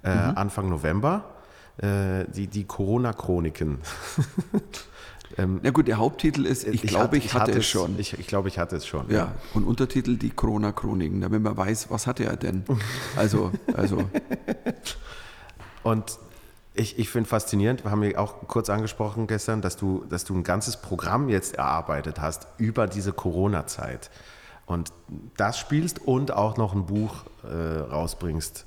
äh, mhm. Anfang November. Äh, die die Corona-Chroniken. ähm, Na gut, der Haupttitel ist, ich, ich glaube, ich, ich, hatte, es schon. Ich, ich glaube, ich hatte es schon. Ja, ja. und Untertitel die Corona-Chroniken, damit man weiß, was hatte er denn. Also, also. und ich, ich finde faszinierend, wir haben ja auch kurz angesprochen gestern, dass du, dass du ein ganzes Programm jetzt erarbeitet hast über diese Corona-Zeit und das spielst und auch noch ein Buch äh, rausbringst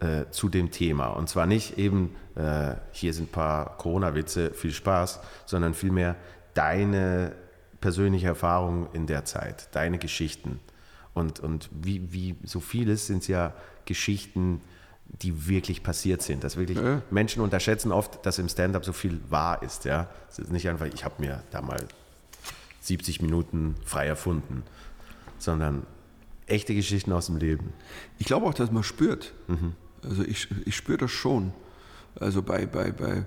äh, zu dem Thema. Und zwar nicht eben, äh, hier sind ein paar Corona-Witze, viel Spaß, sondern vielmehr deine persönliche Erfahrung in der Zeit, deine Geschichten. Und, und wie, wie so vieles sind es ja Geschichten, die wirklich passiert sind. Dass wirklich ja. Menschen unterschätzen oft, dass im Stand-up so viel wahr ist. Ja? Es ist nicht einfach, ich habe mir da mal 70 Minuten frei erfunden, sondern echte Geschichten aus dem Leben. Ich glaube auch, dass man spürt. Mhm. Also ich, ich spüre das schon. Also bei, bei, bei,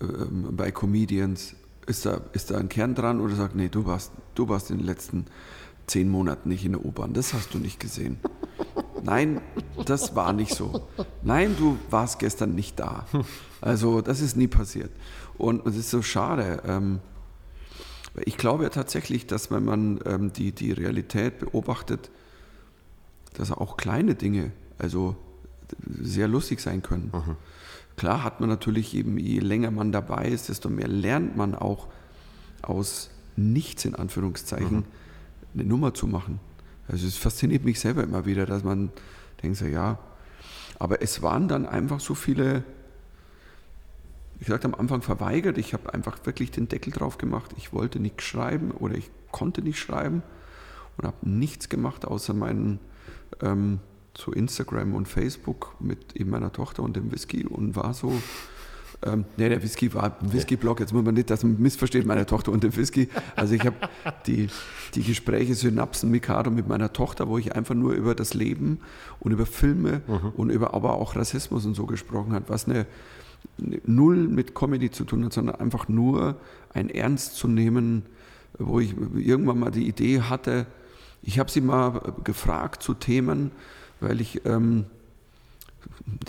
ähm, bei Comedians ist da, ist da ein Kern dran oder sagt, nee, du warst, du warst in den letzten zehn Monaten nicht in der U-Bahn, das hast du nicht gesehen. Nein, das war nicht so. Nein, du warst gestern nicht da. Also das ist nie passiert. Und es ist so schade. Ähm, ich glaube ja tatsächlich, dass wenn man ähm, die, die Realität beobachtet, dass auch kleine Dinge also sehr lustig sein können. Mhm. Klar hat man natürlich eben, je länger man dabei ist, desto mehr lernt man auch aus nichts in Anführungszeichen mhm. Eine Nummer zu machen. Also es fasziniert mich selber immer wieder, dass man denkt so, ja, aber es waren dann einfach so viele, ich sagte am Anfang verweigert, ich habe einfach wirklich den Deckel drauf gemacht, ich wollte nichts schreiben oder ich konnte nicht schreiben und habe nichts gemacht, außer meinen ähm, so Instagram und Facebook mit eben meiner Tochter und dem Whisky und war so ähm, nee, der Whisky war ein Whisky-Blog. Jetzt muss man nicht, dass man missversteht, meine Tochter und den Whisky. Also ich habe die, die Gespräche Synapsen Mikado mit meiner Tochter, wo ich einfach nur über das Leben und über Filme mhm. und über aber auch Rassismus und so gesprochen habe, was eine, eine Null mit Comedy zu tun hat, sondern einfach nur ein Ernst zu nehmen, wo ich irgendwann mal die Idee hatte, ich habe sie mal gefragt zu Themen, weil ich ähm,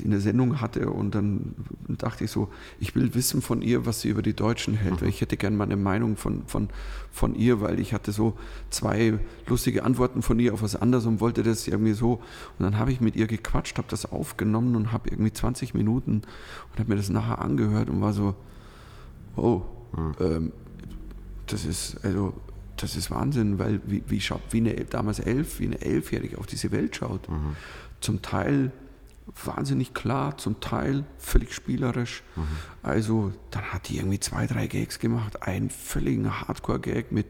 in der Sendung hatte und dann dachte ich so, ich will wissen von ihr, was sie über die Deutschen hält. Mhm. Ich hätte gerne mal eine Meinung von, von, von ihr, weil ich hatte so zwei lustige Antworten von ihr auf was anderes und wollte das irgendwie so. Und dann habe ich mit ihr gequatscht, habe das aufgenommen und habe irgendwie 20 Minuten und habe mir das nachher angehört und war so, oh, mhm. ähm, das ist, also das ist Wahnsinn, weil wie, wie, schaut, wie eine damals elf, wie eine Elfjährige auf diese Welt schaut. Mhm. Zum Teil wahnsinnig klar, zum Teil völlig spielerisch. Mhm. Also dann hat die irgendwie zwei, drei Gags gemacht, einen völligen Hardcore-Gag mit,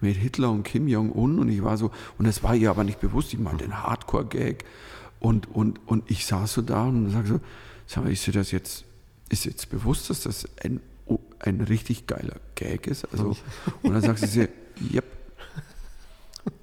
mit Hitler und Kim Jong-un und ich war so, und es war ihr aber nicht bewusst, ich meine den Hardcore-Gag und, und, und ich saß so da und sage so, Sag mal, ist dir das jetzt, ist jetzt bewusst, dass das ein, ein richtig geiler Gag ist? Also, und dann sagt sie, yep.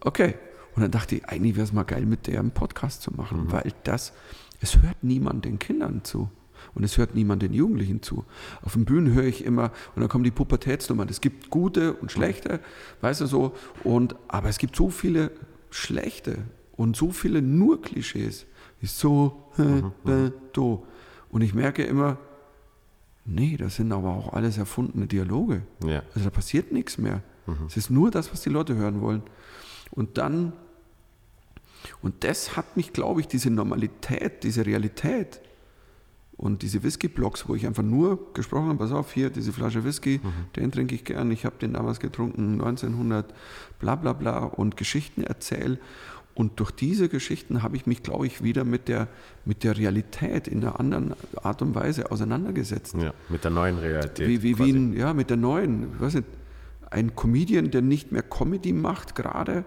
Okay. Und dann dachte ich, eigentlich wäre es mal geil, mit der einen Podcast zu machen, mhm. weil das, es hört niemand den Kindern zu. Und es hört niemand den Jugendlichen zu. Auf den Bühnen höre ich immer, und dann kommen die Pubertätsnummern. Es gibt gute und schlechte, weißt du so. Und, aber es gibt so viele schlechte und so viele nur Klischees. Ist so, äh, do. Und ich merke immer, nee, das sind aber auch alles erfundene Dialoge. Ja. Also da passiert nichts mehr. Mhm. Es ist nur das, was die Leute hören wollen. Und dann, und das hat mich, glaube ich, diese Normalität, diese Realität und diese Whisky-Blocks, wo ich einfach nur gesprochen habe, pass auf, hier, diese Flasche Whisky, mhm. den trinke ich gern, ich habe den damals getrunken, 1900, bla bla bla, und Geschichten erzähle. Und durch diese Geschichten habe ich mich, glaube ich, wieder mit der, mit der Realität in einer anderen Art und Weise auseinandergesetzt. Ja, mit der neuen Realität. Wie, wie, wie ein, ja, mit der neuen, ich weiß nicht, ein Comedian, der nicht mehr Comedy macht gerade,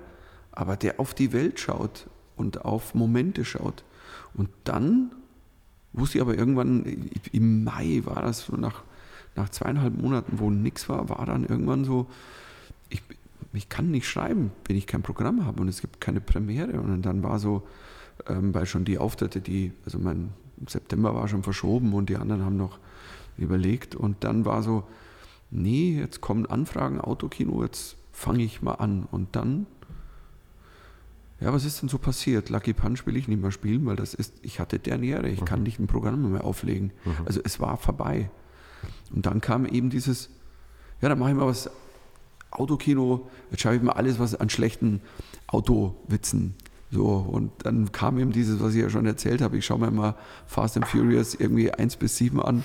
aber der auf die Welt schaut und auf Momente schaut. Und dann wusste ich aber irgendwann, im Mai war das so nach, nach zweieinhalb Monaten, wo nichts war, war dann irgendwann so, ich, ich kann nicht schreiben, wenn ich kein Programm habe und es gibt keine Premiere. Und dann war so, ähm, weil schon die Auftritte, die, also mein September war schon verschoben und die anderen haben noch überlegt. Und dann war so, nee, jetzt kommen Anfragen, Autokino, jetzt fange ich mal an. Und dann, ja, was ist denn so passiert? Lucky Punch will ich nicht mehr spielen, weil das ist, ich hatte Derniere, ich mhm. kann nicht ein Programm mehr auflegen. Mhm. Also es war vorbei. Und dann kam eben dieses, ja, dann mache ich mal was Autokino, jetzt schaue ich mal alles, was an schlechten Autowitzen so, und dann kam eben dieses, was ich ja schon erzählt habe, ich schaue mir mal Fast and Furious irgendwie 1 bis 7 an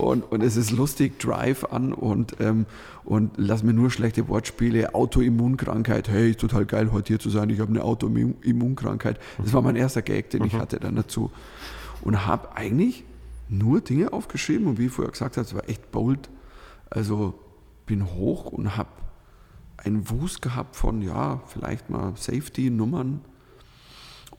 und, und es ist lustig, Drive an und, ähm, und lass mir nur schlechte Wortspiele, Autoimmunkrankheit, hey, ist total geil, heute hier zu sein, ich habe eine Autoimmunkrankheit. Das war mein erster Gag, den ich mhm. hatte dann dazu. Und habe eigentlich nur Dinge aufgeschrieben und wie ich vorher gesagt habe, es war echt bold. Also bin hoch und habe einen Wust gehabt von, ja, vielleicht mal Safety-Nummern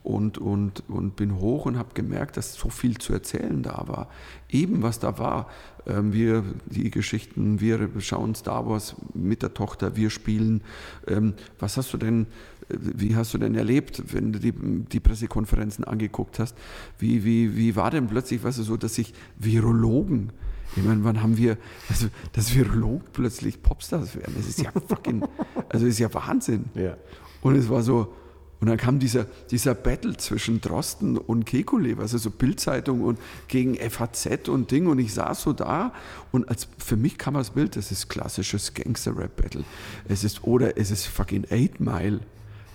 und, und, und bin hoch und habe gemerkt, dass so viel zu erzählen da war. Eben was da war. Ähm, wir, die Geschichten, wir schauen Star Wars mit der Tochter, wir spielen. Ähm, was hast du denn, äh, wie hast du denn erlebt, wenn du die, die Pressekonferenzen angeguckt hast? Wie, wie, wie war denn plötzlich, weißt du, so, dass sich Virologen ich meine, wann haben wir, also, dass Virologen plötzlich Popstars werden? Das ist ja fucking, also ist ja Wahnsinn. Ja. Und es war so, und dann kam dieser, dieser Battle zwischen Drosten und Kekulé, also so Bildzeitung und gegen FAZ und Ding. Und ich saß so da und als, für mich kam das Bild, das ist klassisches Gangster-Rap-Battle. Es ist, oder es ist fucking Eight Mile.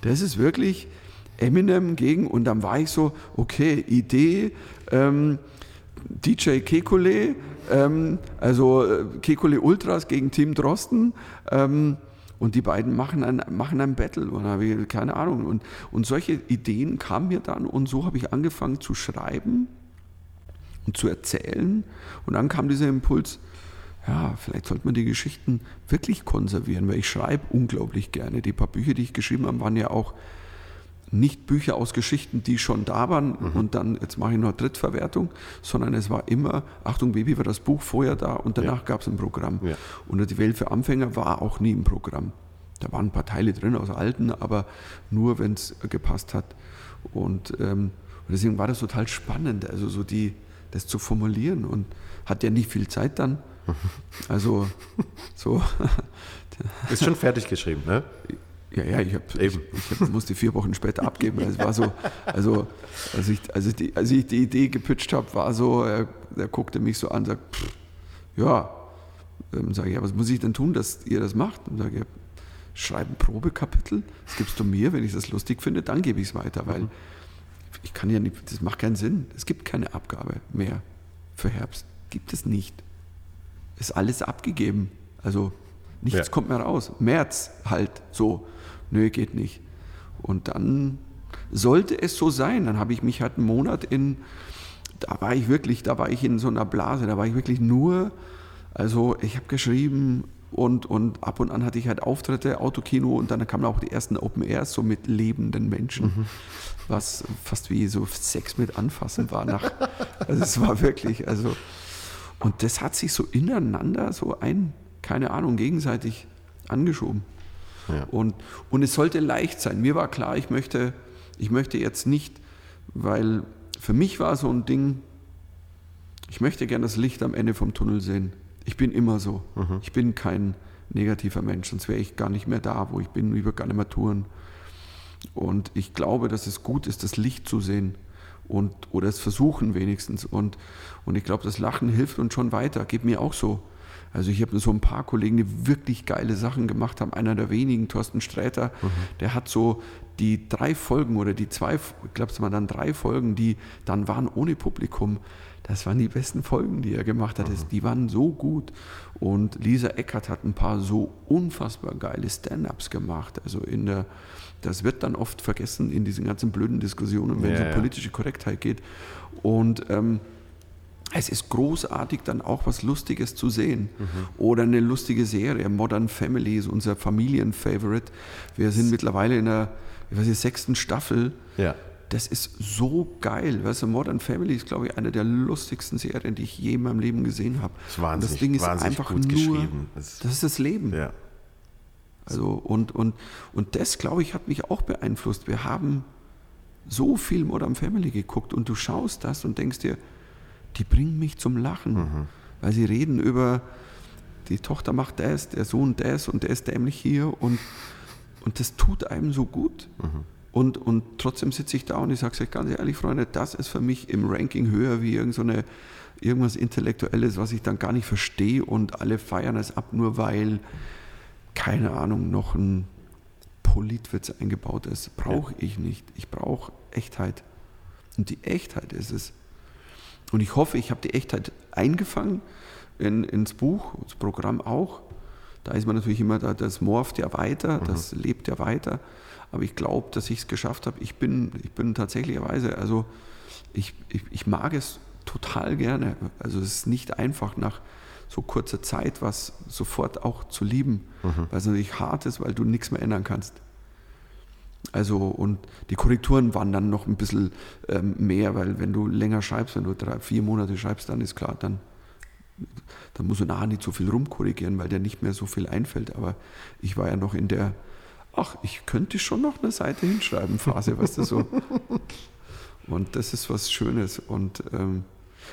Das ist wirklich Eminem gegen, und dann war ich so, okay, Idee, ähm, DJ Kekulé, ähm, also äh, Kekulé Ultras gegen Team Drosten. Ähm, und die beiden machen ein, machen ein Battle oder wie, keine Ahnung. Und, und solche Ideen kamen mir dann und so habe ich angefangen zu schreiben und zu erzählen. Und dann kam dieser Impuls, ja, vielleicht sollte man die Geschichten wirklich konservieren, weil ich schreibe unglaublich gerne. Die paar Bücher, die ich geschrieben habe, waren ja auch nicht Bücher aus Geschichten, die schon da waren mhm. und dann, jetzt mache ich noch Drittverwertung, sondern es war immer, Achtung Baby war das Buch vorher da und danach ja. gab es ein Programm. Ja. Und die Welt für Anfänger war auch nie im Programm. Da waren ein paar Teile drin aus alten, aber nur, wenn es gepasst hat. Und, ähm, deswegen war das total spannend, also so die, das zu formulieren und hat ja nicht viel Zeit dann. Also so. Ist schon fertig geschrieben, ne? Ja, ja, ich, hab, ich, ich hab, musste vier Wochen später abgeben. Es war so, also als ich, als ich, die, als ich die Idee gepitcht habe, war so, er, er guckte mich so an und sagt, pff, ja, ähm, sage ich, ja, was muss ich denn tun, dass ihr das macht? Und sage ich, schreibe ein Probekapitel, das gibst du mir, wenn ich das lustig finde, dann gebe ich es weiter, weil mhm. ich kann ja nicht, das macht keinen Sinn. Es gibt keine Abgabe mehr für Herbst. Gibt es nicht. Ist alles abgegeben. Also nichts ja. kommt mehr raus. März halt so nö, geht nicht. Und dann sollte es so sein. Dann habe ich mich halt einen Monat in, da war ich wirklich, da war ich in so einer Blase, da war ich wirklich nur, also ich habe geschrieben und, und ab und an hatte ich halt Auftritte, Autokino und dann kamen auch die ersten Open Airs so mit lebenden Menschen, mhm. was fast wie so Sex mit Anfassen war. Nach, also es war wirklich, also und das hat sich so ineinander so ein, keine Ahnung, gegenseitig angeschoben. Ja. Und, und es sollte leicht sein. Mir war klar, ich möchte, ich möchte jetzt nicht, weil für mich war so ein Ding, ich möchte gerne das Licht am Ende vom Tunnel sehen. Ich bin immer so. Mhm. Ich bin kein negativer Mensch, sonst wäre ich gar nicht mehr da, wo ich bin. Ich würde gar nicht mehr touren. Und ich glaube, dass es gut ist, das Licht zu sehen und, oder es versuchen wenigstens. Und, und ich glaube, das Lachen hilft uns schon weiter. Geht mir auch so. Also ich habe so ein paar Kollegen, die wirklich geile Sachen gemacht haben. Einer der wenigen, Thorsten Sträter, mhm. der hat so die drei Folgen oder die zwei, ich glaube es waren dann drei Folgen, die dann waren ohne Publikum. Das waren die besten Folgen, die er gemacht hat. Mhm. Die waren so gut. Und Lisa Eckert hat ein paar so unfassbar geile Stand-ups gemacht. Also in der, das wird dann oft vergessen in diesen ganzen blöden Diskussionen, wenn es ja, um politische Korrektheit geht. Und ähm, es ist großartig, dann auch was Lustiges zu sehen. Mhm. Oder eine lustige Serie. Modern Family ist unser Familienfavorite. Wir sind mittlerweile in der ich weiß nicht, sechsten Staffel. Ja. Das ist so geil. Weißt du, Modern Family ist, glaube ich, eine der lustigsten Serien, die ich je in meinem Leben gesehen habe. Das, ist wahnsinnig, das Ding ist einfach gut nur, geschrieben. Das, das ist das Leben. Ja. Also, und, und, und das, glaube ich, hat mich auch beeinflusst. Wir haben so viel Modern Family geguckt und du schaust das und denkst dir, die bringen mich zum Lachen, mhm. weil sie reden über, die Tochter macht das, der Sohn das und der ist dämlich hier und, und das tut einem so gut. Mhm. Und, und trotzdem sitze ich da und ich sage euch ganz ehrlich, Freunde, das ist für mich im Ranking höher wie irgend so eine, irgendwas Intellektuelles, was ich dann gar nicht verstehe und alle feiern es ab, nur weil, keine Ahnung, noch ein Politwitz eingebaut ist. Brauche ich nicht. Ich brauche Echtheit. Und die Echtheit ist es. Und ich hoffe, ich habe die Echtheit eingefangen in, ins Buch, ins Programm auch. Da ist man natürlich immer, da, das morpht ja weiter, mhm. das lebt ja weiter. Aber ich glaube, dass ich es geschafft habe. Ich bin, ich bin tatsächlicherweise, also ich, ich, ich mag es total gerne. Also es ist nicht einfach nach so kurzer Zeit was sofort auch zu lieben, mhm. weil es natürlich hart ist, weil du nichts mehr ändern kannst. Also und die Korrekturen waren dann noch ein bisschen ähm, mehr, weil wenn du länger schreibst, wenn du drei, vier Monate schreibst, dann ist klar, dann, dann musst du nachher nicht so viel rumkorrigieren, weil dir nicht mehr so viel einfällt. Aber ich war ja noch in der, ach, ich könnte schon noch eine Seite hinschreiben, Phase, weißt du so. Und das ist was Schönes. Und ähm,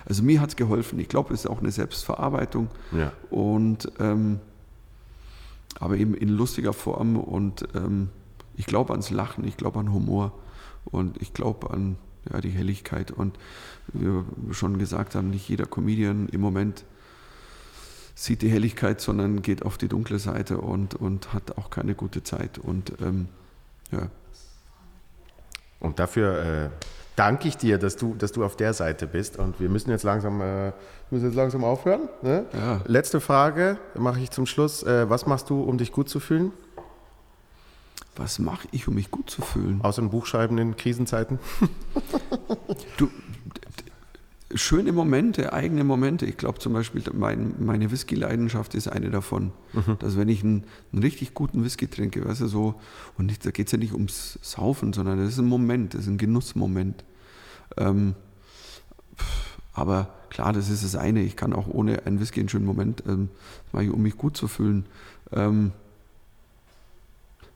also mir hat es geholfen. Ich glaube, es ist auch eine Selbstverarbeitung. Ja. Und ähm, aber eben in lustiger Form und ähm, ich glaube ans Lachen, ich glaube an Humor und ich glaube an ja, die Helligkeit. Und wie wir schon gesagt haben, nicht jeder Comedian im Moment sieht die Helligkeit, sondern geht auf die dunkle Seite und, und hat auch keine gute Zeit. Und ähm, ja. Und dafür äh, danke ich dir, dass du, dass du auf der Seite bist. Und wir müssen jetzt langsam, äh, müssen jetzt langsam aufhören. Ne? Ja. Letzte Frage mache ich zum Schluss. Äh, was machst du, um dich gut zu fühlen? Was mache ich, um mich gut zu fühlen? Außer ein Buch schreiben in Krisenzeiten? du, schöne Momente, eigene Momente. Ich glaube zum Beispiel, mein, meine Whisky-Leidenschaft ist eine davon. Mhm. Dass wenn ich einen, einen, richtig guten Whisky trinke, weißt du, so, und nicht, da geht es ja nicht ums Saufen, sondern das ist ein Moment, das ist ein Genussmoment. Ähm, aber klar, das ist das eine. Ich kann auch ohne einen Whisky einen schönen Moment, ähm, mache ich, um mich gut zu fühlen. Ähm,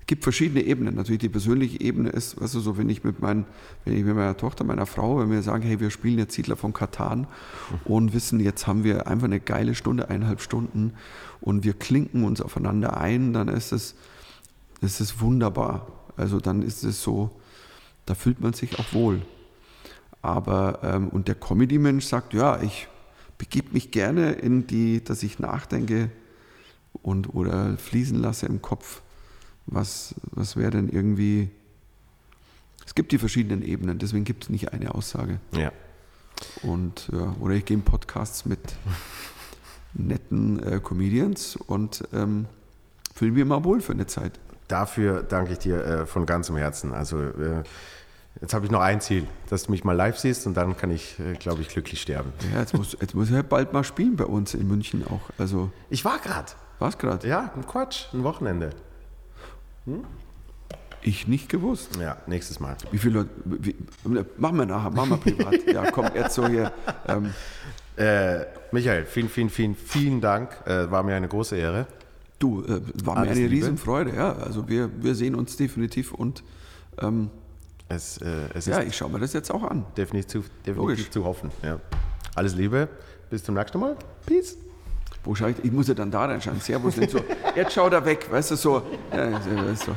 gibt verschiedene Ebenen. Natürlich die persönliche Ebene ist, weißt du, so wenn ich mit, mein, wenn ich mit meiner Tochter, meiner Frau, wenn wir sagen, hey, wir spielen jetzt Siedler von Katan und wissen, jetzt haben wir einfach eine geile Stunde, eineinhalb Stunden und wir klinken uns aufeinander ein, dann ist es, ist es wunderbar. Also dann ist es so, da fühlt man sich auch wohl. Aber, ähm, und der Comedy-Mensch sagt, ja, ich begib mich gerne in die, dass ich nachdenke und oder fließen lasse im Kopf was, was wäre denn irgendwie. Es gibt die verschiedenen Ebenen, deswegen gibt es nicht eine Aussage. Ja. Und, ja, oder ich gehe in Podcasts mit netten äh, Comedians und ähm, fühle mich mal wohl für eine Zeit. Dafür danke ich dir äh, von ganzem Herzen. Also äh, jetzt habe ich noch ein Ziel, dass du mich mal live siehst und dann kann ich, äh, glaube ich, glücklich sterben. Ja, jetzt muss, jetzt muss er bald mal spielen bei uns in München auch. Also ich war gerade. Was gerade? Ja, ein Quatsch, ein Wochenende. Ich nicht gewusst. Ja, nächstes Mal. Wie viele Leute. Wie, machen wir nachher, machen wir privat. ja, komm, jetzt so hier. Ähm, Äh, Michael, vielen, vielen, vielen, vielen Dank. Äh, war mir eine große Ehre. du, äh, war mir Alles eine Liebe. Riesenfreude, ja. Also wir, wir sehen uns definitiv und ähm, Es, äh, es ja, ich schaue mir das jetzt auch an. definitiv, definitiv Logisch. zu hoffen. Ja. Alles Liebe. Bis zum nächsten Mal. Peace wo schaue ich, ich muss ja dann da reinschauen, Servus, nicht so, jetzt schaut er weg, weißt du, so. Ja, so.